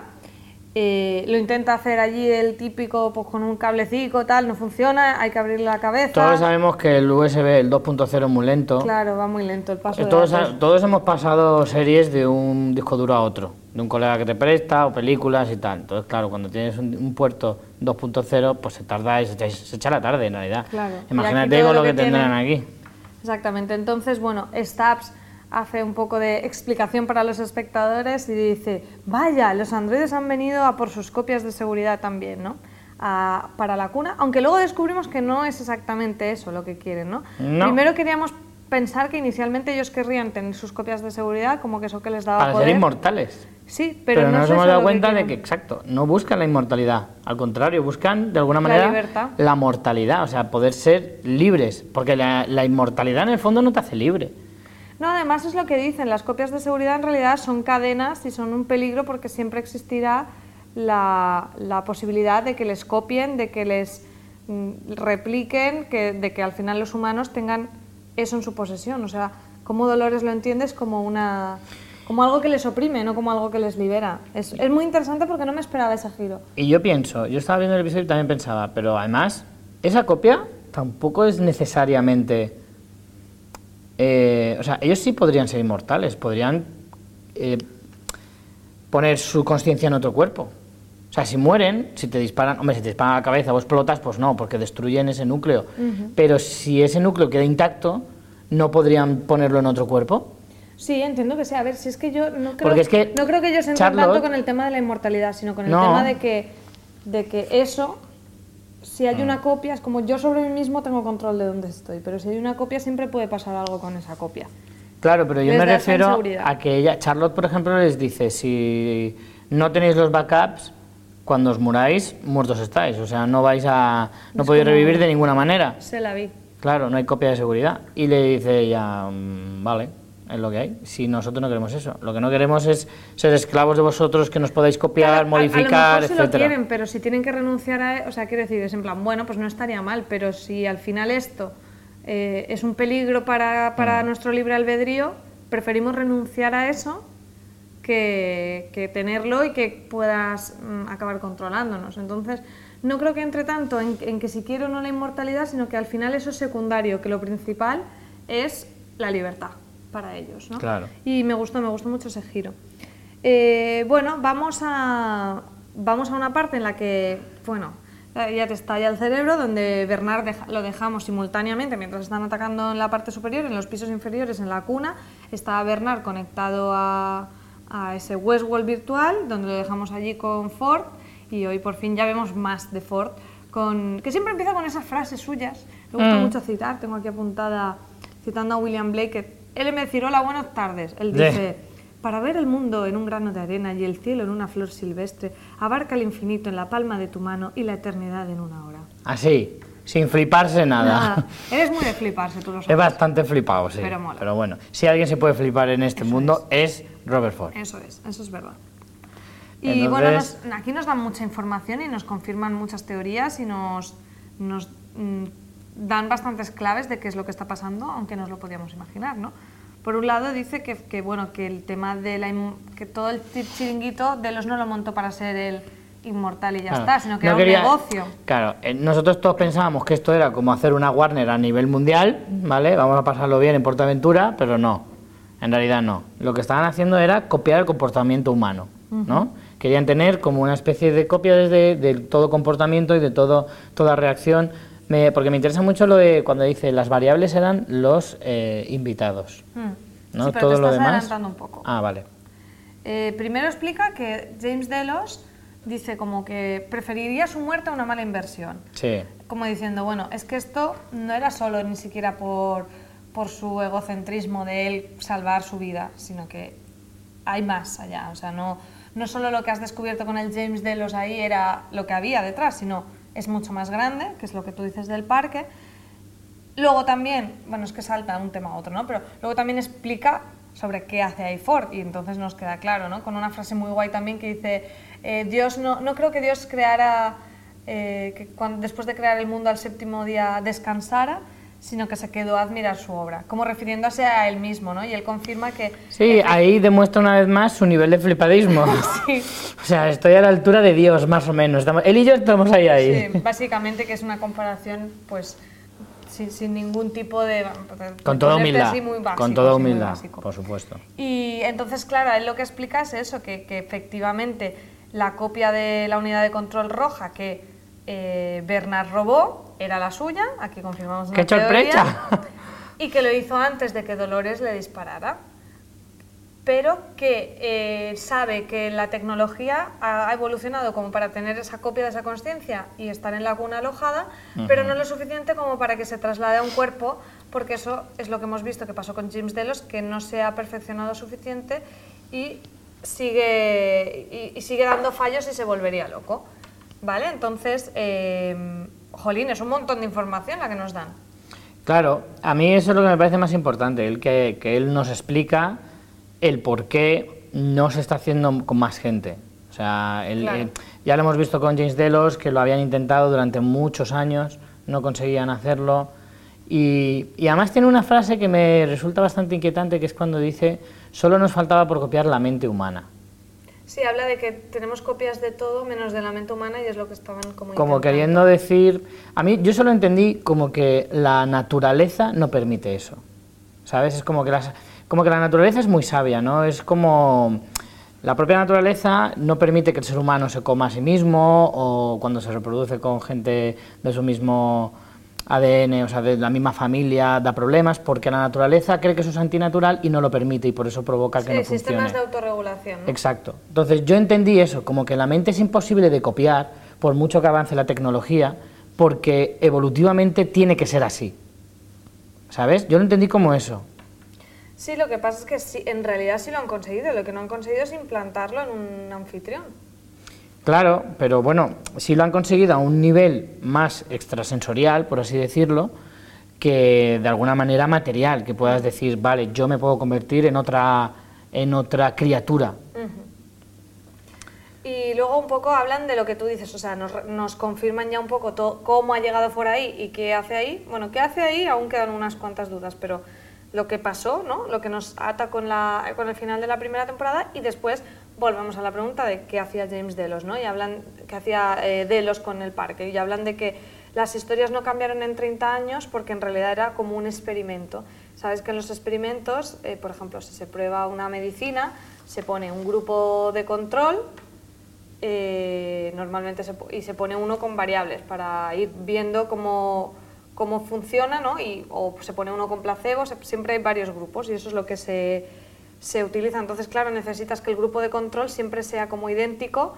B: Eh, lo intenta hacer allí el típico, pues con un cablecito, tal, no funciona, hay que abrirle la cabeza.
A: Todos sabemos que el USB, el 2.0 es muy lento.
B: Claro, va muy lento el paso
A: Eh, Todos, todos hemos pasado series de un disco duro a otro, de un colega que te presta o películas y tal. Entonces, claro, cuando tienes un, un puerto 2.0, pues se tarda y se, echa- se echa la tarde en realidad.
B: Claro.
A: Imagínate con lo
B: lo
A: que,
B: que
A: tendrán aquí.
B: Exactamente. Entonces, bueno, Stabs hace un poco de explicación para los espectadores y dice, vaya, los androides han venido a por sus copias de seguridad también, ¿no? A- para la cuna, aunque luego descubrimos que no es exactamente eso lo que quieren, ¿no?
A: No.
B: Primero queríamos pensar que inicialmente ellos querrían tener sus copias de seguridad, como que eso que les daba
A: Para
B: poder.
A: ser inmortales.
B: Sí, pero,
A: Pero,
B: no
A: nos hemos dado
B: que
A: cuenta de que, exacto, no buscan la inmortalidad. Al contrario, buscan de alguna
B: La
A: manera
B: libertad.
A: la mortalidad, o sea, poder ser libres. Porque la, la inmortalidad en el fondo no te hace libre.
B: No, además es lo que dicen, las copias de seguridad en realidad son cadenas y son un peligro porque siempre existirá la, la posibilidad de que les copien, de que les mm, repliquen, que, de que al final los humanos tengan eso en su posesión. O sea, como Dolores lo entiendes como una como algo que les oprime, no como algo que les libera. Es, es muy interesante porque no me esperaba ese giro.
A: Y yo pienso, yo estaba viendo el episodio y también pensaba, pero además, esa copia tampoco es necesariamente. Eh, o sea, ellos sí podrían ser inmortales, podrían eh, poner su conciencia en otro cuerpo. O sea, si mueren, si te disparan, hombre, si te disparan a la cabeza o explotas, pues no, porque destruyen ese núcleo. Pero si ese núcleo queda intacto, no podrían ponerlo en otro cuerpo.
B: Sí, entiendo que sea. A ver, si es que yo no creo,
A: Porque es que
B: no creo que ellos entren tanto
A: Charlotte-
B: con el tema de la inmortalidad, sino con el
A: No.
B: tema de que, de que eso si hay una copia, es como yo sobre mí mismo tengo control de dónde estoy, pero si hay una copia siempre puede pasar algo con esa copia.
A: Claro, pero yo me refiero a que ella, Charlotte, por ejemplo, les dice, si no tenéis los backups, cuando os muráis, muertos estáis. O sea, no vais a... no
B: Es
A: podéis revivir de ninguna manera.
B: Se la vi.
A: Claro, no hay copia de seguridad. Y le dice ella, "Mm, vale, es lo que hay. Si nosotros no queremos eso. Lo que no queremos es ser esclavos de vosotros, que nos podáis copiar,
B: Claro, a-
A: modificar,
B: a, lo mejor se lo
A: etcétera.
B: quieren, pero si tienen que renunciar a... O sea, quiero decir, es en plan, bueno, pues no estaría mal, pero si al final esto eh, es un peligro para, para
A: Mm.
B: nuestro libre albedrío, preferimos renunciar a eso que, que tenerlo y que puedas mm, acabar controlándonos. Entonces, no creo que entre tanto en, en que si quiero o no la inmortalidad, sino que al final eso es secundario, que lo principal es la libertad para ellos. ¿no?
A: Claro.
B: Y me gustó, me gustó mucho ese giro. Eh, bueno, vamos a, vamos a una parte en la que, bueno, ya te estalla el cerebro, donde Bernard deja- lo dejamos simultáneamente mientras están atacando en la parte superior, en los pisos inferiores, en la cuna. Está Bernard conectado a, a ese Westworld virtual, donde lo dejamos allí con Ford. Y hoy por fin ya vemos más de Ford, con, que siempre empieza con esas frases suyas. Me gusta mucho citar, tengo aquí apuntada citando a William Blake, que él me decía, hola, buenas tardes. Él dice, para ver el mundo en un grano de arena y el cielo en una flor silvestre, abarca el infinito en la palma de tu mano y la eternidad en una hora.
A: Así, sin fliparse nada.
B: Nada. Eres muy de fliparse, tú lo
A: Es
B: sabes.
A: bastante flipado, sí.
B: Pero mola.
A: bueno, si alguien se puede flipar en este
B: Eso
A: mundo es Robert Ford.
B: Eso es, eso es verdad. Y bueno, nos- aquí nos dan mucha información y nos confirman muchas teorías y nos, nos mm, dan bastantes claves de qué es lo que está pasando, aunque nos lo podíamos imaginar, ¿no? Por un lado dice que, que, bueno, que el tema de la que todo el chi- chiringuito de los no lo montó para ser el inmortal y ya
A: Claro,
B: está, sino que
A: no
B: era
A: quería-
B: un negocio.
A: Claro, eh, nosotros todos pensábamos que esto era como hacer una Warner a nivel mundial, ¿vale? Vamos a pasarlo bien en Portaventura, pero no. En realidad no. Lo que estaban haciendo era copiar el comportamiento humano, ¿no? Querían tener como una especie de copia desde de todo comportamiento y de todo toda reacción. Me- porque me interesa mucho lo de cuando dice las variables eran los eh, invitados,
B: Mm.
A: ¿no?
B: Sí, pero
A: todo
B: te
A: lo
B: estás
A: demás.
B: adelantando un poco.
A: Ah, vale.
B: Eh, primero explica que James Delos dice como que preferiría su muerte a una mala inversión.
A: Sí.
B: Como diciendo, bueno, es que esto no era solo ni siquiera por, por su egocentrismo de él salvar su vida, sino que hay más allá. O sea, no, no solo lo que has descubierto con el James Delos ahí era lo que había detrás, sino es mucho más grande, que es lo que tú dices del parque. Luego también, bueno, es que salta un tema a otro, ¿no? Pero luego también explica sobre qué hace ahí y entonces nos queda claro, ¿no? Con una frase muy guay también que dice, eh, Dios no, no creo que Dios creara, eh, que cuando, después de crear el mundo al séptimo día descansara, sino que se quedó a admirar su obra, como refiriéndose a él mismo, ¿no? Y él confirma que...
A: Sí, ahí demuestra una vez más su nivel de flipadismo.
B: Sí.
A: O sea, estoy a la altura de Dios, más o menos. Estamos- él y yo estamos ahí, ahí.
B: Sí, básicamente que es una comparación, pues, sin, sin ningún tipo de...
A: Con toda humildad.
B: así muy básico,
A: con toda humildad, por supuesto.
B: Y entonces, claro, él lo que explica es eso, que, que efectivamente la copia de la unidad de control roja que eh, Bernard robó era la suya, aquí confirmamos una
A: ¡Qué sorpresa!
B: y que lo hizo antes de que Dolores le disparara, pero que eh, sabe que la tecnología ha evolucionado como para tener esa copia de esa conciencia y estar en la cuna alojada, pero no lo suficiente como para que se traslade a un cuerpo, porque eso es lo que hemos visto que pasó con James Delos, que no se ha perfeccionado suficiente y sigue, y, y sigue dando fallos y se volvería loco. ¿Vale? Entonces, eh, jolín, es un montón de información la que nos dan.
A: Claro, a mí eso es lo que me parece más importante, el que, que él nos explica el por qué no se está haciendo con más gente. O sea,
B: Claro.
A: ya lo hemos visto con James Delos, que lo habían intentado durante muchos años, no conseguían hacerlo. Y, y además tiene una frase que me resulta bastante inquietante, que es cuando dice, solo nos faltaba por copiar la mente humana.
B: Sí, habla de que tenemos copias de todo menos de la mente humana y es lo que estaban como
A: Como
B: intentando.
A: queriendo decir, a mí yo solo entendí como que la naturaleza no permite eso, ¿sabes? Es como que, las, como que la naturaleza es muy sabia, ¿no? Es como la propia naturaleza no permite que el ser humano se coma a sí mismo o cuando se reproduce con gente de su mismo ADN, o sea, de la misma familia, da problemas porque la naturaleza cree que eso es antinatural y no lo permite y por eso provoca que
B: Sí,
A: no
B: sistemas
A: funcione.
B: de autorregulación. ¿no?
A: Exacto. Entonces yo entendí eso, como que la mente es imposible de copiar, por mucho que avance la tecnología, porque evolutivamente tiene que ser así. ¿Sabes? Yo lo entendí como eso.
B: Sí, lo que pasa es que sí, en realidad sí lo han conseguido. Lo que no han conseguido es implantarlo en un anfitrión.
A: Claro, pero bueno, sí lo han conseguido a un nivel más extrasensorial, por así decirlo, que de alguna manera material, que puedas decir, vale, yo me puedo convertir en otra, en otra criatura.
B: Y luego un poco hablan de lo que tú dices, o sea, nos, nos confirman ya un poco to- cómo ha llegado por ahí y qué hace ahí. Bueno, qué hace ahí aún quedan unas cuantas dudas, pero lo que pasó, ¿no? Lo que nos ata con, la, con el final de la primera temporada y después volvemos a la pregunta de qué hacía James Delos, ¿no? Y hablan qué hacía eh, Delos con el parque y hablan de que las historias no cambiaron en 30 años porque en realidad era como un experimento. Sabes que en los experimentos, eh, por ejemplo, si se prueba una medicina, se pone un grupo de control eh, normalmente se, y se pone uno con variables para ir viendo cómo, cómo funciona, ¿no? Y, o se pone uno con placebo, se- siempre hay varios grupos y eso es lo que se, se utiliza. Entonces, claro, necesitas que el grupo de control siempre sea como idéntico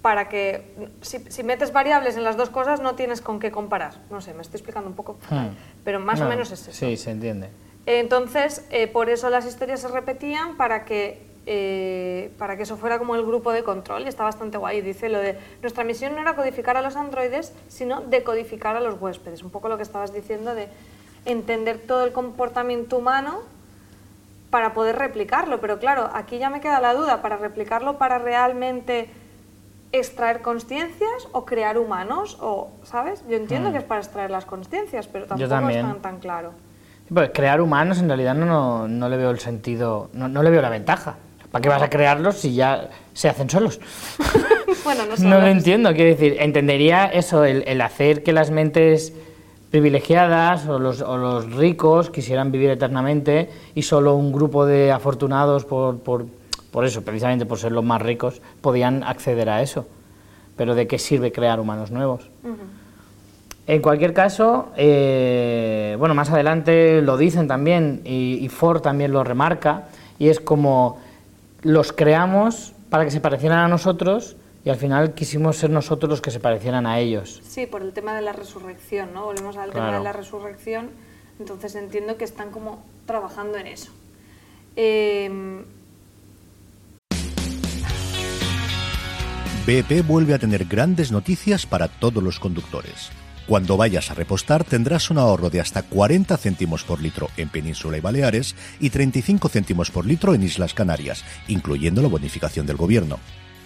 B: para que, si, si metes variables en las dos cosas, no tienes con qué comparar. No sé, me estoy explicando un poco,
A: Hmm.
B: pero más o
A: No,
B: menos es eso.
A: Sí, se entiende.
B: Entonces, eh, por eso las historias se repetían para que, eh, para que eso fuera como el grupo de control y está bastante guay. Dice lo de, nuestra misión no era codificar a los androides, sino decodificar a los huéspedes. Un poco lo que estabas diciendo de entender todo el comportamiento humano para poder replicarlo. Pero claro, aquí ya me queda la duda, para replicarlo, para realmente extraer conciencias o crear humanos o, ¿sabes? Yo entiendo que es para extraer las conciencias, pero tampoco es tan, tan claro.
A: Pues crear humanos en realidad no, no, no le veo el sentido, no, no le veo la ventaja. ¿Para qué vas a crearlos si ya se hacen solos?
B: Bueno, no,
A: No lo entiendo, quiero decir, entendería eso, el, el hacer que las mentes privilegiadas o los, o los ricos quisieran vivir eternamente y solo un grupo de afortunados por, por, por eso, precisamente por ser los más ricos, podían acceder a eso. Pero ¿de qué sirve crear humanos nuevos? En cualquier caso, eh, bueno, más adelante lo dicen también y, y Ford también lo remarca, y es como los creamos para que se parecieran a nosotros y al final quisimos ser nosotros los que se parecieran a ellos.
B: Sí, por el tema de la resurrección, ¿no? Volvemos al tema de la resurrección, entonces entiendo que están como trabajando en eso. Eh,
D: BP vuelve a tener grandes noticias para todos los conductores. Cuando vayas a repostar tendrás un ahorro de hasta 40 céntimos por litro en Península y Baleares y 35 céntimos por litro en Islas Canarias, incluyendo la bonificación del gobierno.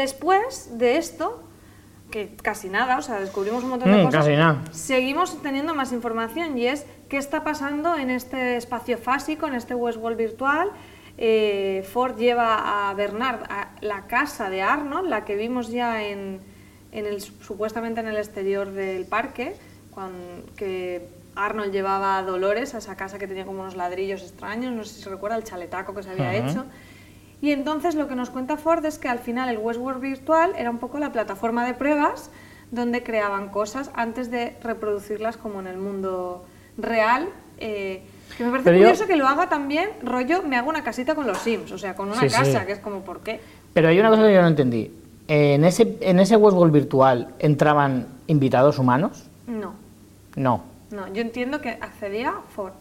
B: Después de esto, que casi nada, o sea, descubrimos un montón de
A: Mm,
B: cosas.
A: casi nada.
B: Seguimos teniendo más información y es qué está pasando en este espacio fásico, en este Westworld virtual. Eh, Ford lleva a Bernard a la casa de Arnold, la que vimos ya en, en el, supuestamente en el exterior del parque, cuando, que Arnold llevaba a Dolores a esa casa que tenía como unos ladrillos extraños, no sé si se recuerda el chaletaco que se había hecho. Y entonces lo que nos cuenta Ford es que al final el Westworld virtual era un poco la plataforma de pruebas donde creaban cosas antes de reproducirlas como en el mundo real. eh, que me parece
A: Pero yo-
B: curioso que lo haga también, rollo, me hago una casita con los Sims, o sea, con una
A: Sí, sí.
B: casa, que es como, ¿por qué?
A: Pero hay una cosa que yo no entendí. ¿En ese, en ese Westworld virtual entraban invitados humanos?
B: No,
A: No.
B: no, yo entiendo que accedía Ford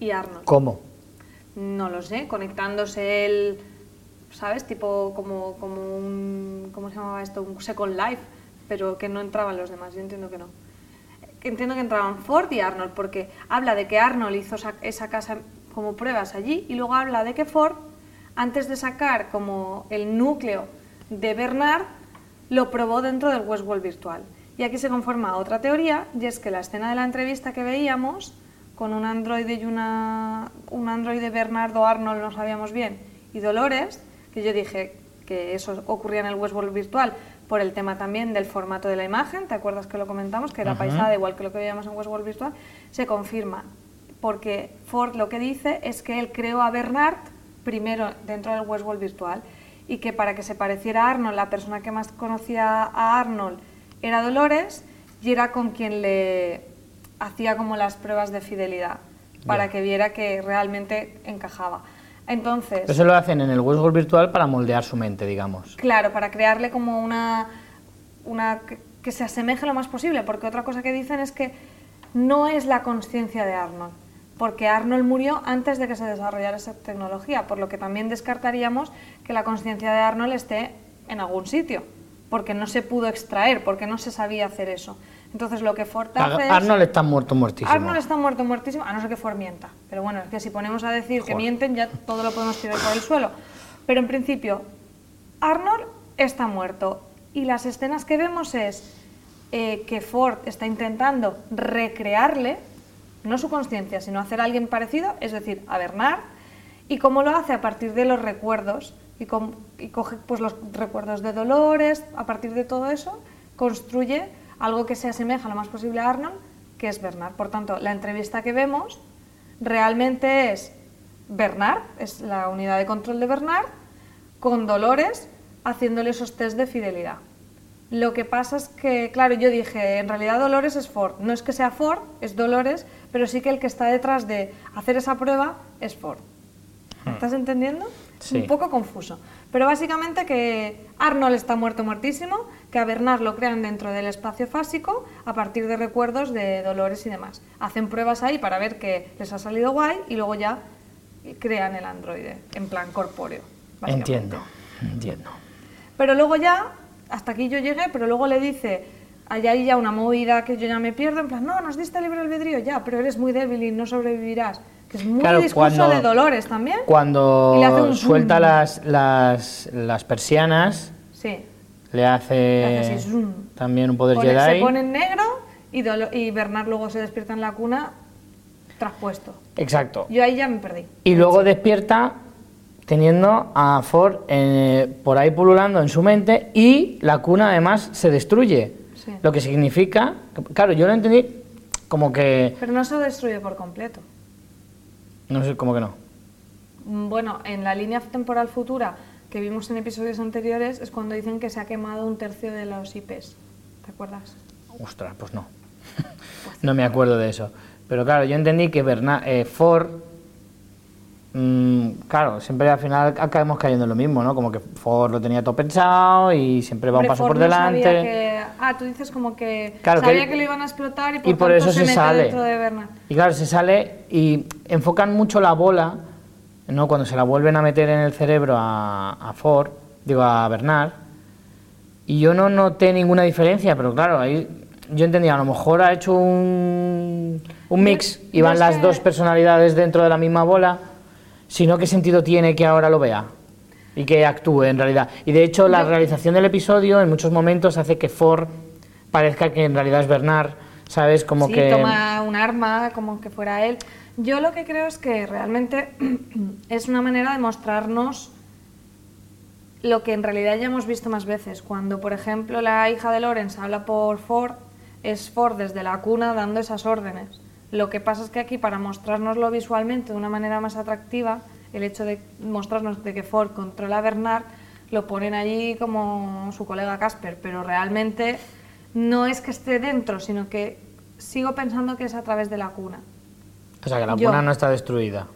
B: y Arnold.
A: ¿Cómo?
B: No lo sé, conectándose él ¿sabes? Tipo como, como un, ¿cómo se llamaba esto? Un Second Life, pero que no entraban los demás, yo entiendo que no. Entiendo que entraban Ford y Arnold, porque habla de que Arnold hizo esa casa como pruebas allí y luego habla de que Ford, antes de sacar como el núcleo de Bernard, lo probó dentro del Westworld virtual. Y aquí se conforma otra teoría, y es que la escena de la entrevista que veíamos, con un androide y una, un androide Bernardo Arnold, no sabíamos bien, y Dolores, que yo dije que eso ocurría en el Westworld virtual por el tema también del formato de la imagen, ¿te acuerdas que lo comentamos? Que era paisada igual que lo que veíamos en Westworld virtual, se confirma, porque Ford lo que dice es que él creó a Bernard primero dentro del Westworld virtual y que para que se pareciera a Arnold, la persona que más conocía a Arnold era Dolores y era con quien le hacía como las pruebas de fidelidad para que viera que realmente encajaba. Entonces,
A: Eso lo hacen en el Westworld virtual para moldear su mente, digamos.
B: Claro, para crearle como una, una que, que se asemeje lo más posible, porque otra cosa que dicen es que no es la conciencia de Arnold, porque Arnold murió antes de que se desarrollara esa tecnología, por lo que también descartaríamos que la conciencia de Arnold esté en algún sitio, porque no se pudo extraer, porque no se sabía hacer eso. Entonces lo que Ford hace es-
A: Arnold está muerto, muertísimo.
B: Arnold está muerto, muertísimo, a no ser que Ford mienta. Pero bueno, es que si ponemos a decir que mienten, ya todo lo podemos tirar por el suelo. Pero en principio, Arnold está muerto. Y las escenas que vemos es eh, que Ford está intentando recrearle, no su conciencia, sino hacer a alguien parecido, es decir, a Bernard. Y cómo lo hace a partir de los recuerdos. Y, com- y coge pues, los recuerdos de Dolores, a partir de todo eso, construye algo que se asemeja lo más posible a Arnold, que es Bernard. Por tanto, la entrevista que vemos realmente es Bernard, es la unidad de control de Bernard, con Dolores haciéndole esos test de fidelidad. Lo que pasa es que, claro, yo dije, en realidad Dolores es Ford. No es que sea Ford, es Dolores, pero sí que el que está detrás de hacer esa prueba es Ford. ¿Estás entendiendo?
A: Sí.
B: un poco confuso. Pero básicamente que Arnold está muerto muertísimo, que a Bernard lo crean dentro del espacio fásico a partir de recuerdos de Dolores y demás. Hacen pruebas ahí para ver que les ha salido guay y luego ya crean el androide en plan corpóreo.
A: Entiendo, entiendo.
B: Pero luego ya, hasta aquí yo llegué, pero luego le dice, hay ahí ya una movida que yo ya me pierdo, en plan, no, nos diste libre albedrío ya, pero eres muy débil y no sobrevivirás. Que es muy
A: Claro,
B: discurso
A: cuando-
B: de Dolores también.
A: Cuando suelta las, las, las persianas,
B: Sí.
A: le hace,
B: Le
A: también un poder
B: Pone-
A: Jedi.
B: se pone en negro y, Dolo- y Bernard luego se despierta en la cuna traspuesto.
A: Exacto.
B: Yo ahí ya me perdí.
A: Y luego despierta teniendo a Ford eh, por ahí pululando en su mente y la cuna además se destruye.
B: Sí.
A: Lo que significa, claro, yo lo entendí como que,
B: Pero no se destruye por completo.
A: No sé, como que no.
B: Mm, Bueno, en la línea temporal futura que vimos en episodios anteriores es cuando dicen que se ha quemado un tercio de los IPs. ¿Te acuerdas?
A: Ostras, pues no. no me acuerdo de eso. Pero claro, yo entendí que Berna- eh, Ford, claro, siempre al final acabamos cayendo en lo mismo, ¿no? Como que Ford lo tenía todo pensado y siempre va un paso
B: Ford
A: por
B: sabía
A: delante.
B: que- Ah, tú dices como que
A: Claro, que
B: sabía
A: él-
B: que, lo iban a explotar y por,
A: y por
B: tanto
A: eso
B: se,
A: se,
B: mete
A: sale.
B: dentro de Bernard.
A: Y claro, se sale y enfocan mucho la bola, ¿no? Cuando se la vuelven a meter en el cerebro a, a Ford, digo a Bernard, y yo no noté ninguna diferencia, pero claro, ahí yo entendía, a lo mejor ha hecho un, un mix y las
B: que-
A: dos personalidades dentro de la misma bola, sino qué sentido tiene que ahora lo vea y que actúe en realidad. Y de hecho la realización del episodio en muchos momentos hace que Ford parezca que en realidad es Bernard, ¿sabes? Como
B: sí,
A: que...
B: toma un arma como que fuera él. Yo lo que creo es que realmente es una manera de mostrarnos lo que en realidad ya hemos visto más veces. Cuando, por ejemplo, la hija de Lawrence habla por Ford, es Ford desde la cuna dando esas órdenes. Lo que pasa es que aquí, para mostrárnoslo visualmente de una manera más atractiva, el hecho de mostrarnos de que Ford controla a Bernard, lo ponen allí como su colega Casper, pero realmente no es que esté dentro, sino que sigo pensando que es a través de la cuna.
A: O sea, que la
B: Yo.
A: cuna no está destruida.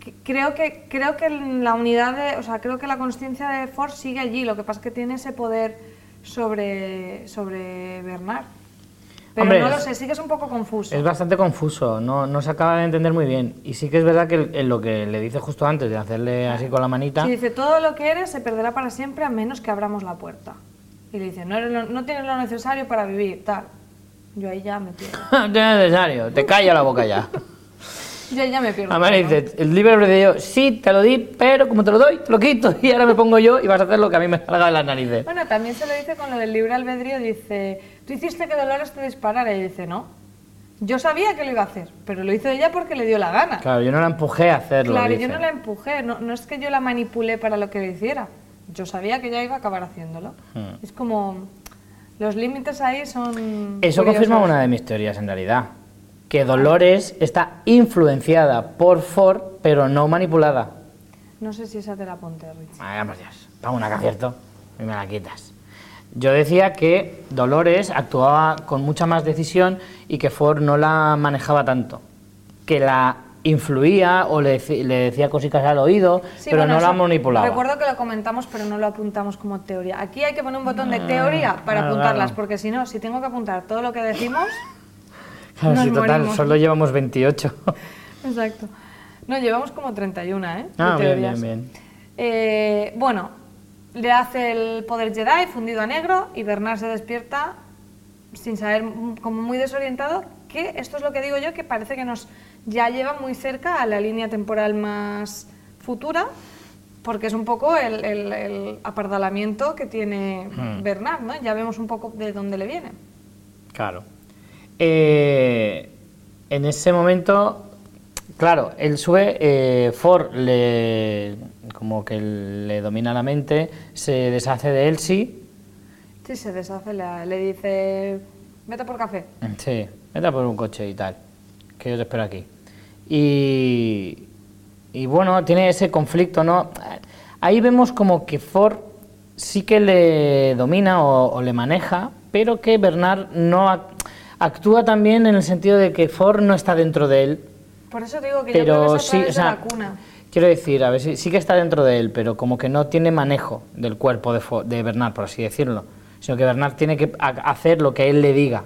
B: Que- Creo que, creo que la unidad de, o sea, creo que la conciencia de Ford sigue allí, lo que pasa es que tiene ese poder sobre, sobre Bernard. Pero
A: Hombre,
B: no lo sé, sí que es un poco confuso.
A: Es bastante confuso, no, no se acaba de entender muy bien. Y sí que es verdad que en lo que le dice justo antes de hacerle así con la manita,
B: Sí, dice, todo lo que eres se perderá para siempre a menos que abramos la puerta. Y le dice, no, eres lo- no tienes lo necesario para vivir, tal. Yo ahí ya me pierdo.
A: no es necesario, te calla la boca ya.
B: Yo ahí ya me pierdo.
A: Además le
B: ¿no?
A: dice, el libre albedrío, sí, te lo di, pero como te lo doy, te lo quito y ahora me pongo yo y vas a hacer lo que a mí me salga de las narices.
B: Bueno, también se lo dice con lo del libre albedrío, dice, tú hiciste que Dolores te disparara. Y dice, no. Yo sabía que lo iba a hacer, pero lo hizo ella porque le dio la gana.
A: Claro, yo no la empujé a hacerlo.
B: Claro,
A: dice.
B: yo no la empujé, no, no es que yo la manipulé para lo que lo hiciera. Yo sabía que ella iba a acabar haciéndolo.
A: Hmm.
B: Es como, los límites ahí son...
A: Eso
B: curiosos.
A: confirma una de mis teorías en realidad. Que Dolores está influenciada por Ford, pero no manipulada.
B: No sé si esa te la apunté, Rich.
A: Por Dios, vamos una que acierto y me la quitas. Yo decía que Dolores actuaba con mucha más decisión y que Ford no la manejaba tanto. Que la influía o le, le decía cositas al oído,
B: Sí,
A: pero
B: bueno,
A: no la manipulaba.
B: Recuerdo que lo comentamos, pero no lo apuntamos como teoría. Aquí hay que poner un botón de teoría para
A: claro,
B: apuntarlas,
A: claro.
B: porque si no, si tengo que apuntar todo lo que decimos...
A: Claro,
B: nos
A: total,
B: morimos.
A: solo llevamos 28.
B: Exacto. No, llevamos como 31, ¿eh?
A: ah, bien, bien, bien.
B: Eh, bueno, le hace el poder Jedi fundido a negro y Bernard se despierta sin saber, mm, como muy desorientado, que esto es lo que digo yo, que parece que nos ya lleva muy cerca a la línea temporal más futura, porque es un poco el, el- el apardalamiento que tiene
A: Hmm.
B: Bernard, ¿no? Ya vemos un poco de dónde le viene.
A: Claro. Eh, en ese momento, claro, él sube, eh, Ford le, como que le domina la mente, se deshace de Elsie,
B: Sí, se deshace, la- le dice, vete por café.
A: sí, vete por un coche y tal, que yo te espero aquí. Y, y bueno, tiene ese conflicto, ¿no? Ahí vemos como que Ford sí que le domina o, o le maneja, pero que Bernard no ac- actúa también en el sentido de que Ford no está dentro de él,
B: Por eso digo que yo creo
A: pero
B: que es a
A: sí, o sea,
B: de la cuna.
A: Quiero decir, a ver, sí, sí que está dentro de él, pero como que no tiene manejo del cuerpo de, de Bernard, por así decirlo, sino que Bernard tiene que ha- hacer lo que él le diga.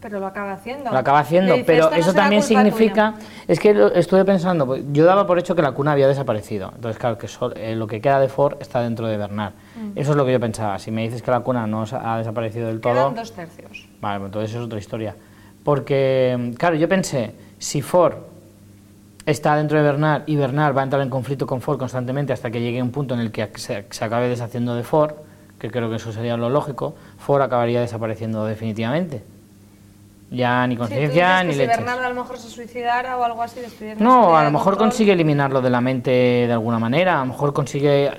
B: Pero lo acaba haciendo.
A: Lo acaba haciendo,
B: dice,
A: pero
B: "Esto no
A: eso también significa,
B: tuya".
A: es que lo- estuve pensando, pues, yo daba por hecho que la cuna había desaparecido, entonces claro, que eh, lo que queda de Ford está dentro de Bernard. Eso es lo que yo pensaba, si me dices que la cuna no ha desaparecido del todo,
B: Quedan dos tercios.
A: vale, pues entonces es otra historia. Porque, claro, yo pensé, si Ford está dentro de Bernard y Bernard va a entrar en conflicto con Ford constantemente hasta que llegue un punto en el que se, se acabe deshaciendo de Ford, que creo que eso sería lo lógico, Ford acabaría desapareciendo definitivamente. Ya ni conciencia ni leches.
B: Si Bernardo a lo mejor se suicidara o algo así,
A: No, a lo mejor
B: control.
A: consigue eliminarlo de la mente de alguna manera, a lo mejor consigue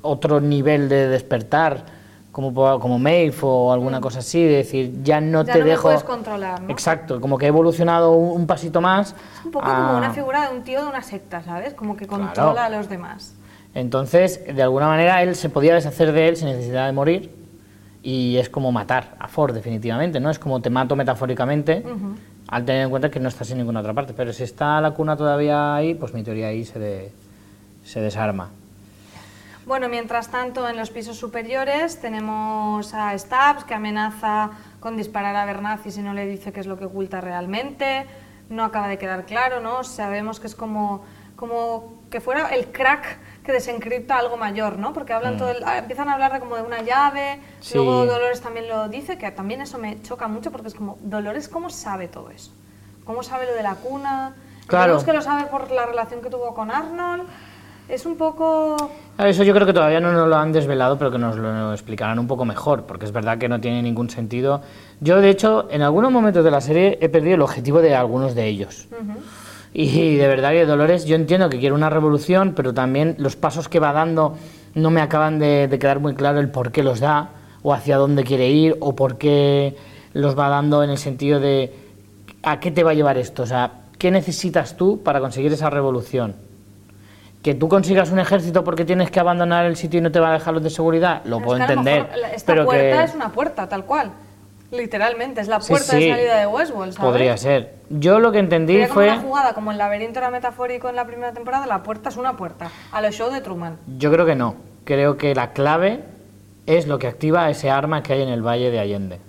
A: otro nivel de despertar, como, como Maeve o alguna cosa así, de decir, ya no
B: Mm. Ya
A: te
B: no
A: dejo...
B: puedes controlar, ¿no?
A: Exacto, como que he evolucionado un, un pasito más.
B: Es un poco
A: a-
B: como una figura de un tío de una secta, ¿sabes? Como que controla a los demás.
A: Entonces, de alguna manera, él se podía deshacer de él sin necesidad de morir. Y es como matar a Ford, definitivamente, ¿no? Es como te mato metafóricamente, al tener en cuenta que no estás en ninguna otra parte. Pero si está la cuna todavía ahí, pues mi teoría ahí se, de- se desarma.
B: Bueno, mientras tanto, en los pisos superiores tenemos a Stubbs que amenaza con disparar a Bernazzi si no le dice qué es lo que oculta realmente. No acaba de quedar claro, ¿no? Sabemos que es como, como que fuera el crack que desencripta algo mayor, ¿no? Porque hablan todo el- ah, empiezan a hablar de como de una llave,
A: Mm. Sí.
B: luego Dolores también lo dice, que también eso me choca mucho porque es como, Dolores, ¿cómo sabe todo eso? ¿Cómo sabe lo de la cuna?
A: Claro.
B: Vemos que lo sabe por la relación que tuvo con Arnold. Es un poco...
A: Eso yo creo que todavía no nos lo han desvelado, pero que nos lo explicarán un poco mejor, porque es verdad que no tiene ningún sentido. Yo, de hecho, en algunos momentos de la serie he perdido el objetivo de algunos de ellos. Y de verdad que Dolores, yo entiendo que quiere una revolución, pero también los pasos que va dando no me acaban de, de quedar muy claro el por qué los da, o hacia dónde quiere ir, o por qué los va dando en el sentido de a qué te va a llevar esto, o sea, qué necesitas tú para conseguir esa revolución. Que tú consigas un ejército porque tienes que abandonar el sitio y no te va a dejar los de seguridad, lo puedo
B: que a lo
A: entender.
B: mejor esta
A: pero
B: puerta
A: que...
B: es una puerta, tal cual. Literalmente, es la puerta
A: sí,
B: de salida de Westworld, ¿sabes?
A: Podría ser. Yo lo que entendí
B: Sería como
A: fue...
B: una jugada, como el laberinto era metafórico en la primera temporada, la puerta es una puerta. A los show de Truman.
A: Yo creo que no. Creo que la clave es lo que activa ese arma que hay en el Valle de Allende.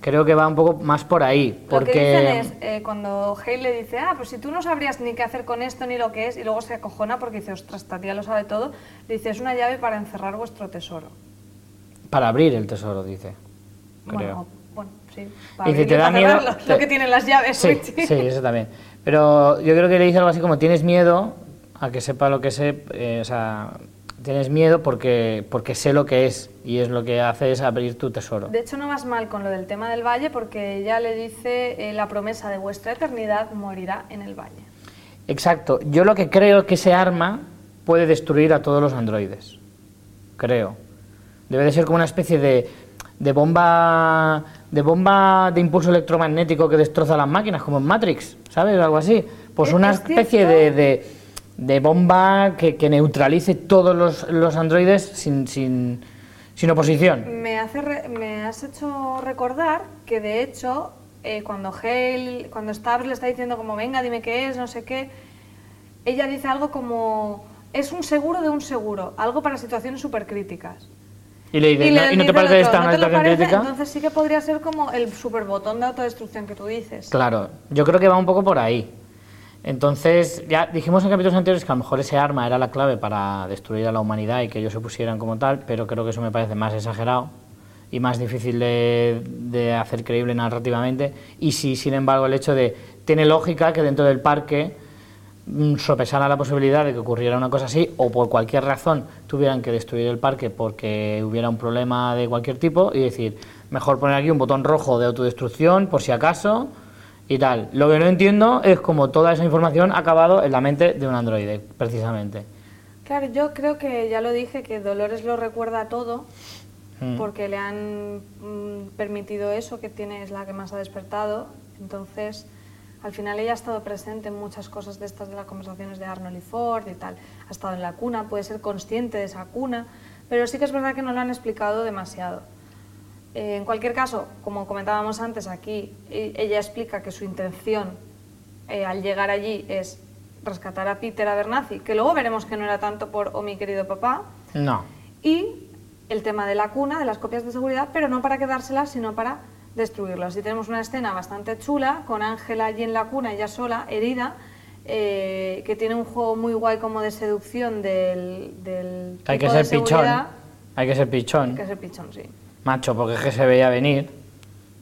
A: Creo que va un poco más por ahí. Porque...
B: Lo que dicen es, eh, cuando Hale le dice, ah, pues si tú no sabrías ni qué hacer con esto ni lo que es, y luego se acojona porque dice, ostras, esta tía lo sabe todo, le dice, es una llave para encerrar vuestro tesoro.
A: Para abrir el tesoro, dice. Creo.
B: Bueno, bueno, sí.
A: Y
B: Para abrirlo,
A: ¿te da miedo? Te-
B: Lo que tienen las llaves.
A: Sí,
B: Richie.
A: sí, eso también. Pero yo creo que le dice algo así como, tienes miedo a que sepa lo que sé, eh, o sea, tienes miedo porque, porque sé lo que es y es lo que hace es abrir tu tesoro.
B: De hecho, no vas mal con lo del tema del valle porque ella le dice, eh, la promesa de vuestra eternidad morirá en el valle.
A: Exacto. Yo lo que creo es que ese arma puede destruir a todos los androides. Creo. Debe de ser como una especie de, de bomba de bomba de impulso electromagnético que destroza las máquinas, como en Matrix, ¿sabes? Algo así. Pues
B: Es-
A: una
B: es
A: especie de, de, de bomba que, que neutralice todos los, los androides sin, sin, sin oposición.
B: Me, hace re- me has hecho recordar que de hecho, eh, cuando Hale, cuando Stabs le está diciendo como, venga, dime qué es, no sé qué, ella dice algo como, es un seguro de un seguro, algo para situaciones súper críticas.
A: Y le dice,
B: le
A: ¿no, ¿y no te parece esta
B: ¿no
A: una situación crítica?
B: Entonces sí que podría ser como el super botón de autodestrucción que tú dices.
A: Claro, yo creo que va un poco por ahí. Entonces, ya dijimos en capítulos anteriores que a lo mejor ese arma era la clave para destruir a la humanidad y que ellos se pusieran como tal, pero creo que eso me parece más exagerado y más difícil de, hacer creíble narrativamente. Y si, sin embargo, el hecho de. Tiene lógica que dentro del parque mm, sopesara la posibilidad de que ocurriera una cosa así o por cualquier razón tuvieran que destruir el parque porque hubiera un problema de cualquier tipo y decir, mejor poner aquí un botón rojo de autodestrucción por si acaso y tal. Lo que no entiendo es cómo toda esa información ha acabado en la mente de un androide, precisamente.
B: Claro, yo creo que ya lo dije, que Dolores lo recuerda todo,
A: Mm.
B: porque le han mm, permitido eso, que tiene, es la que más ha despertado. Entonces, al final ella ha estado presente en muchas cosas de estas de las conversaciones de Arnold y Ford y tal. Ha estado en la cuna, puede ser consciente de esa cuna, pero sí que es verdad que no lo han explicado demasiado. Eh, en cualquier caso, como comentábamos antes aquí, e- ella explica que su intención eh, al llegar allí es rescatar a Peter Abernathy, que luego veremos que no era tanto por oh mi querido papá,
A: No.
B: y el tema de la cuna, de las copias de seguridad, pero no para quedárselas, sino para destruirlas. Así tenemos una escena bastante chula, con Ángela allí en la cuna, ella sola, herida, eh, que tiene un juego muy guay como de seducción del, del
A: Hay que
B: de
A: ser pichón. Hay que ser pichón.
B: Hay que ser pichón, sí.
A: Macho, porque es que se veía venir.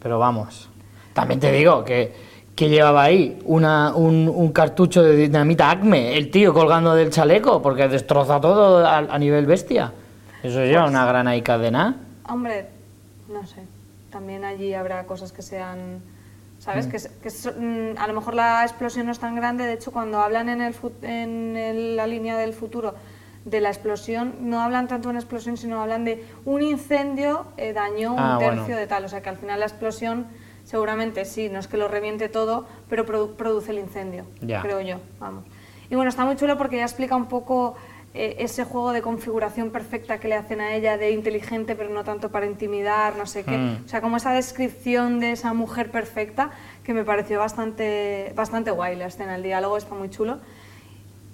A: Pero vamos. También te digo que, que llevaba ahí una, un, un cartucho de dinamita Acme, el tío colgando del chaleco, porque destroza todo a, a nivel bestia. Eso lleva una gran cadena.
B: Hombre, no sé. También allí habrá cosas que sean. ¿Sabes? Que, se- que so- mm, a lo mejor la explosión no es tan grande. De hecho, cuando hablan en, el, en el- la línea del futuro de la explosión, no hablan tanto de una explosión, sino hablan de un incendio eh, dañó un
A: Ah,
B: tercio
A: bueno.
B: de tal. O sea que al final la explosión, seguramente sí, no es que lo reviente todo, pero produ- produce el incendio,
A: Ya.
B: creo yo. Vamos. Y bueno, está muy chulo porque ya explica un poco eh, ese juego de configuración perfecta que le hacen a ella, de inteligente pero no tanto para intimidar, no sé qué.
A: Mm.
B: O sea, como esa descripción de esa mujer perfecta que me pareció bastante, bastante guay la escena, el diálogo está muy chulo.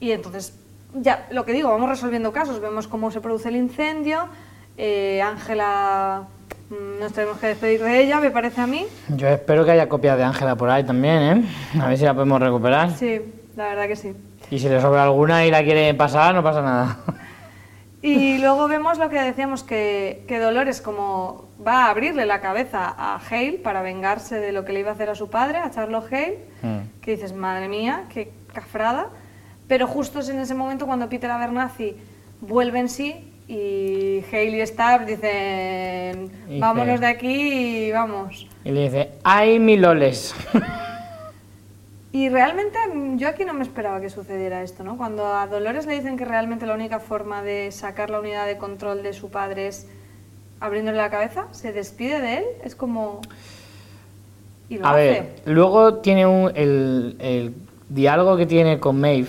B: Y entonces, ya, lo que digo, vamos resolviendo casos, vemos cómo se produce el incendio, eh, Ángela, mm, nos tenemos que despedir de ella, me parece a mí.
A: Yo espero que haya copias de Ángela por ahí también, ¿eh? A ver si la podemos recuperar.
B: Sí, la verdad que sí.
A: Y si le sobra alguna y la quiere pasar, no pasa nada.
B: Y luego vemos lo que decíamos, que, que Dolores como va a abrirle la cabeza a Hale para vengarse de lo que le iba a hacer a su padre, a Charlotte Hale,
A: Mm.
B: que dices, madre mía, qué cafrada. Pero justo es en ese momento cuando Peter Abernathy vuelve en sí y Hale y Stab dicen,
A: Dice-
B: vámonos de aquí y vamos.
A: Y le dice, ¡ay, mi loles!
B: Y realmente yo aquí no me esperaba que sucediera esto, ¿no? Cuando a Dolores le dicen que realmente la única forma de sacar la unidad de control de su padre es abriéndole la cabeza, se despide de él, es como... Y lo
A: A
B: hace.
A: ver, luego tiene un, el, el diálogo que tiene con Maeve.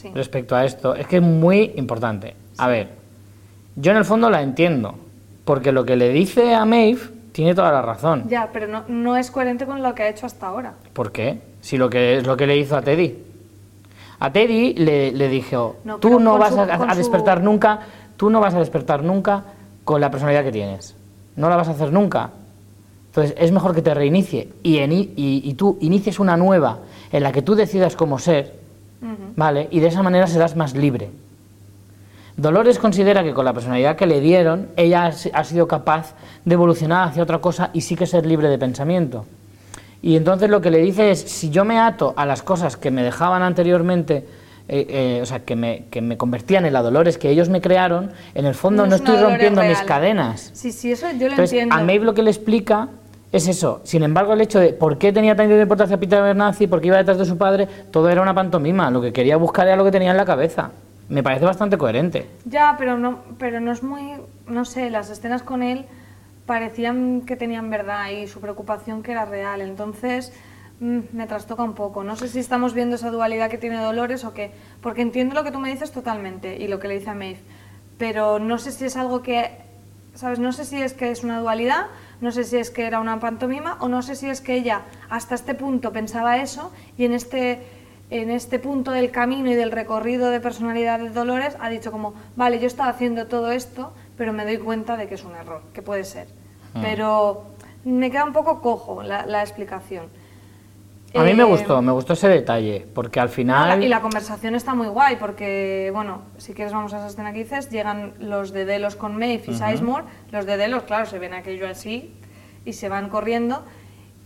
B: Sí.
A: respecto a esto es que es muy importante. A ver, yo en el fondo la entiendo, porque lo que le dice a Maeve tiene toda la razón.
B: Ya, pero no, no es coherente con lo que ha hecho hasta ahora.
A: ¿Por qué? Si lo que es lo que le hizo a Teddy. A Teddy le, le dijo,
B: No,
A: tú no vas
B: su-
A: a,
B: su-
A: despertar nunca, tú no vas a despertar nunca con la personalidad que tienes. No la vas a hacer nunca. Entonces es mejor que te reinicie y, eni- y, y tú inicies una nueva en la que tú decidas cómo ser, ¿vale? Y de esa manera serás más libre. Dolores considera que con la personalidad que le dieron, ella ha si- ha sido capaz de evolucionar hacia otra cosa y sí que ser libre de pensamiento. Y entonces lo que le dice es, si yo me ato a las cosas que me dejaban anteriormente, eh, eh, o sea, que me, que me convertían en la Dolores que ellos me crearon, en el fondo no,
B: es
A: estoy rompiendo mis cadenas.
B: Sí, sí, eso yo lo
A: Entonces,
B: entiendo.
A: a Maeve lo que le explica es eso. Sin embargo, el hecho de por qué tenía tanta importancia Peter Bernazzi, por qué iba detrás de su padre, todo era una pantomima. Lo que quería buscar era lo que tenía en la cabeza. Me parece bastante coherente.
B: Ya, pero no, pero no es muy, no sé, las escenas con él parecían que tenían verdad y su preocupación que era real. Entonces mm, me trastoca un poco. No sé si estamos viendo esa dualidad que tiene Dolores o qué, porque entiendo lo que tú me dices totalmente y lo que le dice a Maeve, pero no sé si es algo que, sabes, no sé si es que es una dualidad, no sé si es que era una pantomima o no sé si es que ella hasta este punto pensaba eso y en este en este punto del camino y del recorrido de personalidad de Dolores ha dicho como, vale, yo estaba haciendo todo esto, pero me doy cuenta de que es un error, que puede ser. Pero me queda un poco cojo la, la explicación.
A: A mí me
B: Eh,
A: gustó, me gustó ese detalle, porque al final...
B: y la conversación está muy guay porque, bueno, si quieres vamos a esa escena que dices, llegan los de Delos con Maeve y Sizemore, los de Delos, claro, se ven aquello así y se van corriendo,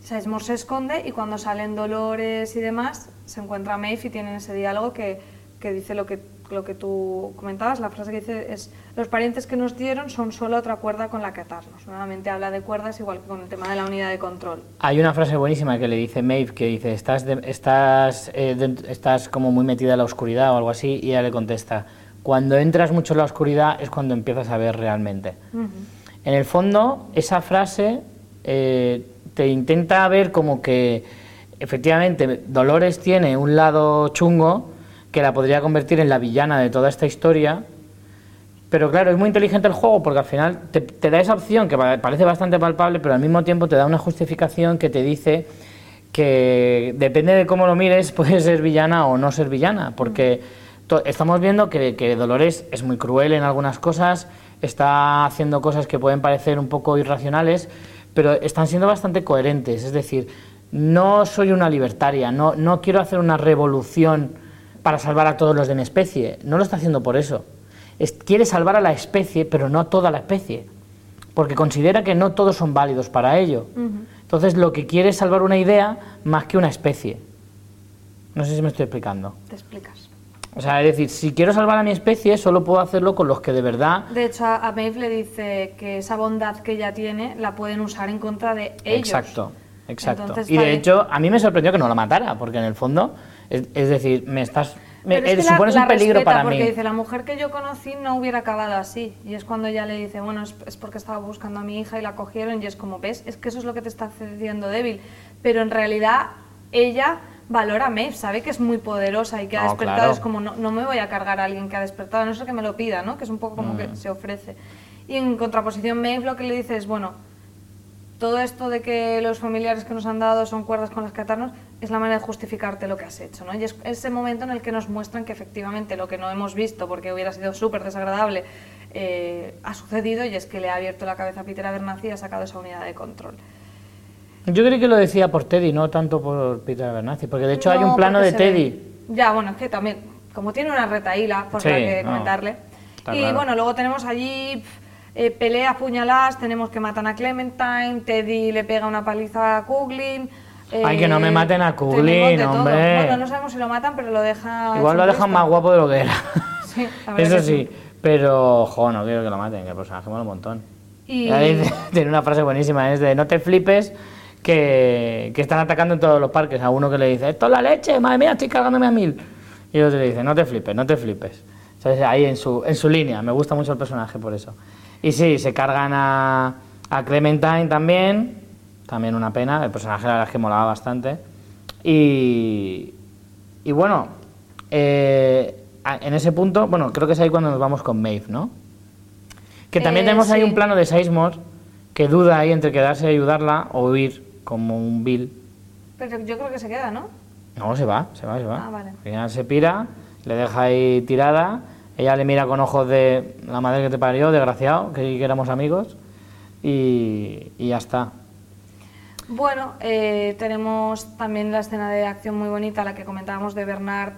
B: Sizemore se esconde y cuando salen Dolores y demás, se encuentra Maeve y tienen ese diálogo que, que dice lo que, lo que tú comentabas, la frase que dice es, los parientes que nos dieron son solo otra cuerda con la que atarnos. Nuevamente habla de cuerdas igual que con el tema de la unidad de control.
A: Hay una frase buenísima que le dice Maeve, que dice, estás, de- estás, eh, estás como muy metida en la oscuridad o algo así, y ella le contesta, cuando entras mucho en la oscuridad es cuando empiezas a ver realmente. En el fondo, esa frase eh, te intenta ver como que efectivamente Dolores tiene un lado chungo que la podría convertir en la villana de toda esta historia, pero claro, es muy inteligente el juego porque al final te, da esa opción que pa- parece bastante palpable, pero al mismo tiempo te da una justificación que te dice que depende de cómo lo mires, puede ser villana o no ser villana, porque estamos viendo que, que Dolores es muy cruel en algunas cosas, está haciendo cosas que pueden parecer un poco irracionales, pero están siendo bastante coherentes, es decir, no soy una libertaria, no, no quiero hacer una revolución para salvar a todos los de mi especie, no lo está haciendo por eso. Es- quiere salvar a la especie, pero no a toda la especie, porque considera que no todos son válidos para ello. Entonces lo que quiere es salvar una idea más que una especie. No sé si me estoy explicando.
B: Te explicas.
A: O sea, es decir, si quiero salvar a mi especie, solo puedo hacerlo con los que de verdad...
B: De hecho, a a Maeve le dice que esa bondad que ella tiene la pueden usar en contra de ellos.
A: Exacto, exacto.
B: Entonces,
A: y de
B: vale.
A: hecho, a mí me sorprendió que no la matara, porque en el fondo, es, es decir, me estás... Me,
B: es
A: eh,
B: que
A: supones
B: la
A: un peligro
B: respeta,
A: para
B: porque
A: mí.
B: dice, la mujer que yo conocí no hubiera acabado así. Y es cuando ella le dice, bueno, es, es porque estaba buscando a mi hija y la cogieron. Y es como, ves, es que eso es lo que te está haciendo débil. Pero en realidad, ella valora a Maeve, sabe que es muy poderosa y que ha despertado.
A: claro.
B: Es como, no, no me voy a cargar a alguien que ha despertado, no sé que me lo pida, ¿no? Que es un poco como
A: Mm.
B: que se ofrece. Y en contraposición, Maeve lo que le dice es, bueno, todo esto de que los familiares que nos han dado son cuerdas con las que atarnos es la manera de justificarte lo que has hecho, ¿no? Y es ese momento en el que nos muestran que efectivamente lo que no hemos visto, porque hubiera sido súper desagradable, eh, ha sucedido y es que le ha abierto la cabeza a Peter Abernathy y ha sacado esa unidad de control.
A: Yo creí que lo decía por Teddy, no tanto por Peter Abernathy, porque de hecho hay un plano de
B: ve-
A: Teddy.
B: Ya, bueno, es que también, como tiene una retaíla, pues
A: Sí,
B: hay que
A: no,
B: comentarle. Y
A: claro.
B: bueno, luego tenemos allí eh, peleas, puñaladas, tenemos que matan a Clementine, Teddy le pega una paliza a Kuglin.
A: Ay, que no me maten a
B: todo.
A: hombre.
B: Bueno, no sabemos si lo matan, pero lo deja.
A: Igual lo dejan más guapo de lo que era.
B: Sí, la
A: Eso
B: que
A: sí, pero, jo, no quiero que lo maten, que el personaje mola un montón.
B: Y-
A: Tiene una frase buenísima, es de no te flipes que, que están atacando en todos los parques. A uno que le dice, esto es la leche, madre mía, estoy cargándome a mil. Y el otro le dice, no te flipes, no te flipes. ¿Sabes? Ahí en su, en su línea, me gusta mucho el personaje por eso. Y sí, se cargan a, a Clementine también, también una pena, el personaje la verdad es que molaba bastante. Y, y bueno, eh, en ese punto, bueno, creo que es ahí cuando nos vamos con Maeve, ¿no? Que también
B: Eh,
A: tenemos ahí un plano de Sizemore que duda ahí entre quedarse y ayudarla o huir como un Bill.
B: Pero yo creo que se queda, ¿no?
A: No, se va, se va, se va.
B: Ah, vale.
A: Al final se pira, le deja ahí tirada, ella le mira con ojos de la madre que te parió, desgraciado, que, que éramos amigos, y, y ya está.
B: Bueno, eh, tenemos también la escena de acción muy bonita, la que comentábamos de Bernard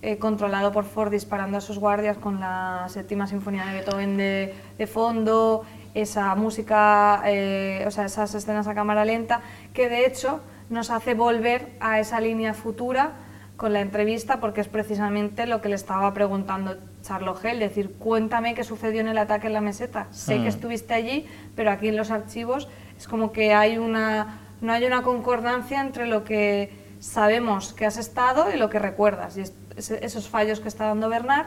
B: eh, controlado por Ford disparando a sus guardias con la séptima sinfonía de Beethoven de, de fondo, esa música, eh, o sea, esas escenas a cámara lenta, que de hecho nos hace volver a esa línea futura con la entrevista, porque es precisamente lo que le estaba preguntando Charlotte Hell, decir, cuéntame qué sucedió en el ataque en la meseta. Sé que estuviste allí, pero aquí en los archivos es como que hay una, no hay una concordancia entre lo que sabemos que has estado y lo que recuerdas, y es- es- esos fallos que está dando Bernard,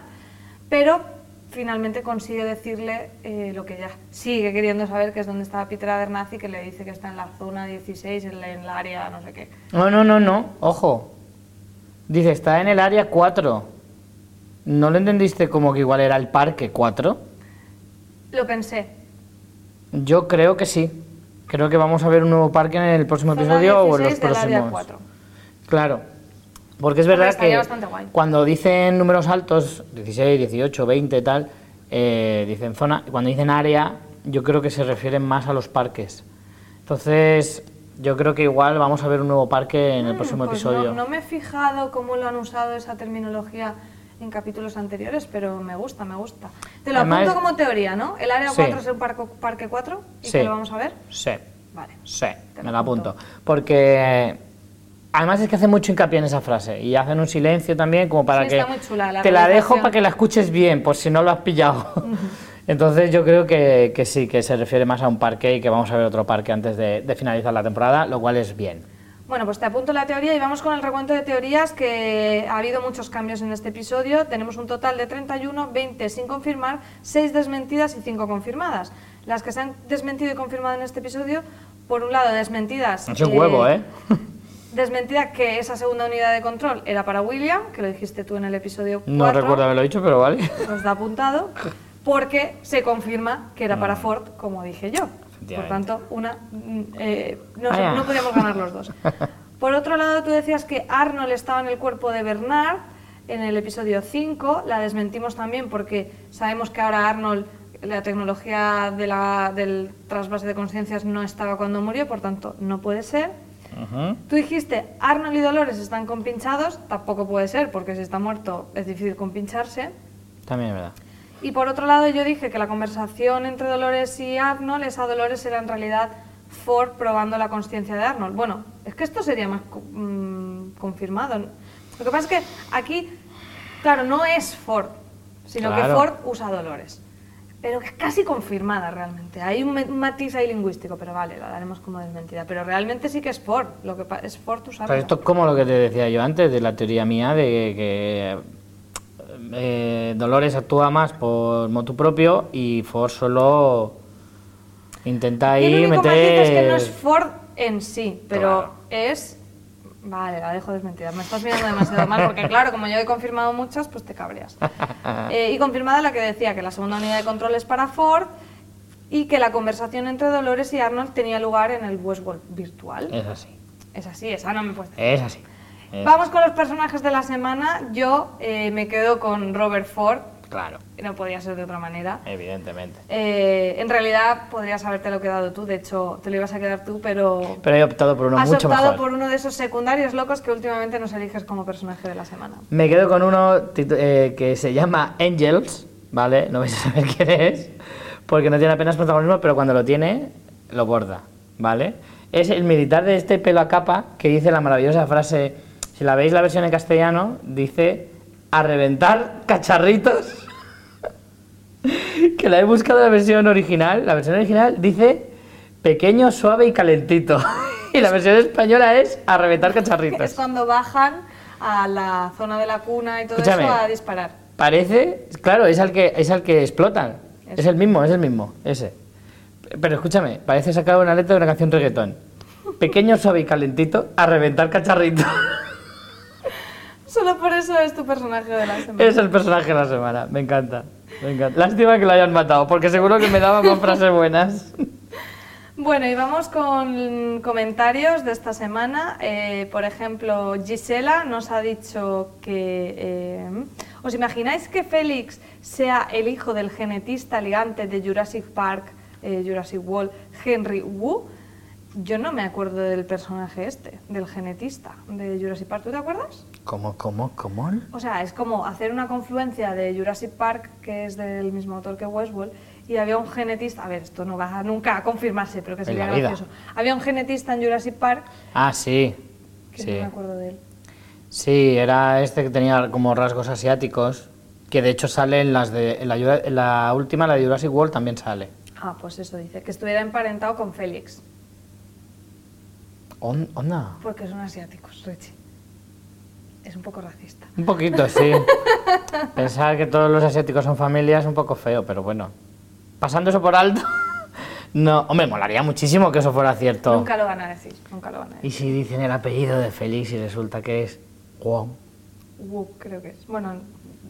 B: pero finalmente consigue decirle eh, lo que ya sigue queriendo saber, que es dónde estaba Peter Abernathy, que le dice que está en la zona 16, en la, en la área no sé qué.
A: No, no, no, no, ojo. Dice, está en el área 4. ¿No lo entendiste como que igual era el parque 4?
B: Lo pensé.
A: Yo creo que sí. Creo que vamos a ver un nuevo parque en el próximo
B: Zona
A: episodio o en los
B: 16 del área
A: próximos.
B: 4.
A: Claro. Porque es verdad
B: estaría
A: que cuando dicen números altos, 16, 18, 20, tal, eh, dicen zona, cuando dicen área, yo creo que se refieren más a los parques. Entonces, yo creo que igual vamos a ver un nuevo parque en el
B: Mm,
A: próximo
B: pues
A: episodio.
B: No, no me he fijado cómo lo han usado esa terminología en capítulos anteriores, pero me gusta, me gusta. Te lo
A: Además-
B: apunto como teoría, ¿no? El área
A: Sí.
B: 4 es el parque, parque 4 y
A: Sí.
B: que lo vamos a ver.
A: Sí,
B: Vale.
A: sí,
B: Te
A: me
B: lo
A: apunto.
B: apunto.
A: Porque además es que hace mucho hincapié en esa frase y hacen un silencio también como para
B: Sí,
A: que
B: está muy chula la
A: te la dejo para que la escuches bien, por si no lo has pillado. Entonces yo creo que, que sí, que se refiere más a un parque y que vamos a ver otro parque antes de, de finalizar la temporada, lo cual es bien.
B: Bueno, pues te apunto la teoría y vamos con el recuento de teorías que ha habido muchos cambios en este episodio. Tenemos un total de 31, 20 sin confirmar, 6 desmentidas y 5 confirmadas. Las que se han desmentido y confirmado en este episodio, por un lado desmentidas...
A: Es un huevo, ¿eh?
B: Desmentida que esa segunda unidad de control era para William, que lo dijiste tú en el episodio 4.
A: No recuerdo haberlo dicho, pero vale.
B: Nos da apuntado, porque se confirma que era para Ford, como dije yo. Por tanto, una, mm, eh, no, no podíamos ganar los dos. Por otro lado, tú decías que Arnold estaba en el cuerpo de Bernard en el episodio 5. La desmentimos también porque sabemos que ahora Arnold, la tecnología de la, del trasvase de conciencias no estaba cuando murió, por tanto, no puede ser. Tú dijiste, Arnold y Dolores están compinchados, tampoco puede ser, porque si está muerto es difícil compincharse.
A: También es verdad.
B: Y por otro lado, yo dije que la conversación entre Dolores y Arnold, esa Dolores era en realidad Ford probando la conciencia de Arnold. Bueno, es que esto sería más mm, confirmado. Lo que pasa es que aquí, claro, no es Ford, sino que. Ford usa Dolores. Pero es casi confirmada realmente. Hay un, matiz ahí lingüístico, pero vale, la daremos como desmentida. Pero realmente sí que es Ford, lo que es Ford usando.
A: Pero esto es como lo que te decía yo antes de la teoría mía de que eh, Dolores actúa más por motu propio y Ford solo intenta
B: el
A: ahí
B: único
A: meter...
B: matiz es que no es Ford en sí, pero
A: Claro.
B: es... Vale, la dejo desmentida. Me estás mirando demasiado mal porque, claro, como yo he confirmado muchas, pues te cabreas. Eh, y confirmada la que decía que la segunda unidad de control es para Ford y que la conversación entre Dolores y Arnold tenía lugar en el Westworld virtual.
A: Es así,
B: Es así, esa no me puedes decir.
A: es así. Es-
B: Vamos con los personajes de la semana. Yo eh, me quedo con Robert Ford,
A: Claro,
B: no podía ser de otra manera.
A: evidentemente.
B: Eh, en realidad podrías haberte lo quedado tú, de hecho te lo ibas a quedar tú, pero
A: Pero he optado por uno
B: has
A: mucho
B: optado
A: mejor.
B: por uno de esos secundarios locos que últimamente nos eliges como personaje de la semana.
A: Me quedo con uno eh, que se llama Angels, ¿vale? No vais a saber quién es, porque no tiene apenas protagonismo, pero cuando lo tiene, lo borda, ¿vale? Es el militar de este pelo a capa que dice la maravillosa frase, si la veis la versión en castellano, dice, a reventar cacharritos. que la he buscado la versión original. La versión original dice, pequeño, suave y calentito. y la versión española es, a reventar cacharritos.
B: Es cuando bajan a la zona de la cuna y todo
A: Escúchame.
B: eso a disparar.
A: Parece, claro, es al que es al que explotan. Es el mismo, es el mismo, ese. Pero escúchame, parece sacado una letra de una canción reggaetón. Pequeño, suave y calentito, a reventar cacharrito.
B: Solo por eso es tu personaje de la semana.
A: es el personaje de la semana, me encanta. Me encanta. Lástima que lo hayan matado, porque seguro que me daban más frases buenas.
B: Bueno, y vamos con comentarios de esta semana. Eh, por ejemplo, Gisela nos ha dicho que... eh, ¿Os imagináis que Félix sea el hijo del genetista ligante de Jurassic Park, eh, Jurassic World, Henry Wu? Yo no me acuerdo del personaje este, del genetista de Jurassic Park. ¿Tú te acuerdas?
A: ¿Cómo, cómo, cómo?
B: O sea, es como hacer una confluencia de Jurassic Park, que es del mismo autor que Westworld, y había un genetista, a ver, esto no va nunca a confirmarse, pero que sería gracioso. Había un genetista en Jurassic Park,
A: Ah, sí.
B: que
A: Sí.
B: no me acuerdo de él.
A: Sí, era este que tenía como rasgos asiáticos, que de hecho sale en las de en la, Jura- en la última, la de Jurassic World, también sale.
B: Ah, pues eso dice, que estuviera emparentado con Félix,
A: On- Onda.
B: porque son asiáticos, Richie. Es un poco racista.
A: Un poquito, sí. Pensar que todos los asiáticos son familia es un poco feo, pero bueno. Pasando eso por alto. No, hombre, molaría muchísimo que eso fuera cierto.
B: Nunca lo van a decir, nunca lo van a
A: Y
B: decir.
A: si dicen el apellido de Félix y resulta que es Wong,
B: Wu, creo que es. Bueno,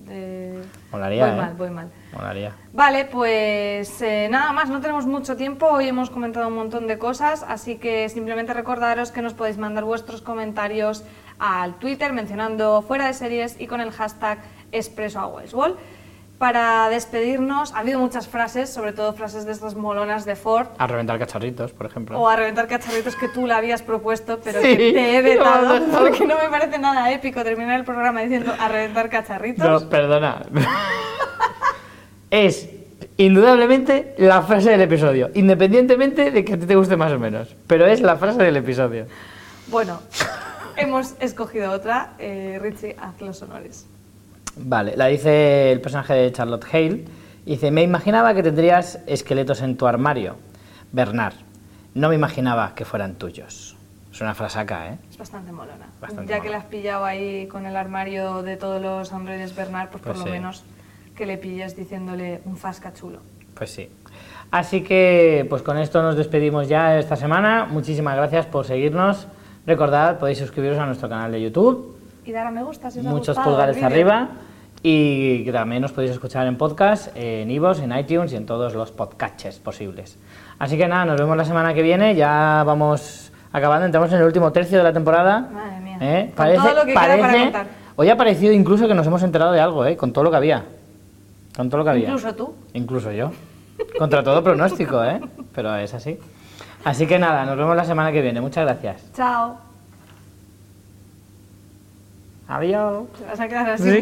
B: eh,
A: Molaría,
B: voy
A: ¿eh?
B: mal, voy mal.
A: molaría.
B: Vale, pues eh, nada más, no tenemos mucho tiempo, hoy hemos comentado un montón de cosas, así que simplemente recordaros que nos podéis mandar vuestros comentarios al Twitter mencionando fuera de series y con el hashtag Expreso a Westworld. Para despedirnos, ha habido muchas frases, sobre todo frases de estas molonas de Ford,
A: A reventar cacharritos, por ejemplo.
B: o a reventar cacharritos que tú le habías propuesto, pero
A: Sí,
B: que te he vetado porque no me parece nada épico terminar el programa diciendo a reventar cacharritos.
A: No, perdona. es indudablemente la frase del episodio, independientemente de que a ti te guste más o menos. Pero es la frase del episodio.
B: Bueno, hemos escogido otra. Eh, Richie, haz los honores.
A: Vale, la dice el personaje de Charlotte Hale. Dice, me imaginaba que tendrías esqueletos en tu armario. Bernard, no me imaginaba que fueran tuyos. Es una frase acá, ¿eh?
B: Es bastante molona.
A: Bastante
B: ya que la has pillado ahí con el armario de todos los androides Bernard, pues,
A: Pues
B: por
A: sí.
B: lo menos que le pilles diciéndole un fasca chulo.
A: Pues sí. Así que, pues con esto nos despedimos ya esta semana. Muchísimas gracias por seguirnos. Recordad, podéis suscribiros a nuestro canal de YouTube.
B: Y dar a me gusta si os ha
A: muchos
B: gustado
A: pulgares arriba y que también nos podéis escuchar en podcast, en iVoox, en iTunes y en todos los podcasts posibles. Así que nada, nos vemos la semana que viene, ya vamos acabando, entramos en el último tercio de la temporada.
B: Madre mía.
A: ¿Eh?
B: Con todo lo que queda para contar.
A: Hoy ha parecido incluso que nos hemos enterado de algo, ¿eh? con todo lo que había. Con todo lo que había.
B: Incluso tú.
A: Incluso yo. Contra todo pronóstico, ¿eh? Pero es así. Así que nada, nos vemos la semana que viene. Muchas gracias.
B: Chao.
A: Adiós.
B: ¿Te vas a quedar así
A: Sí.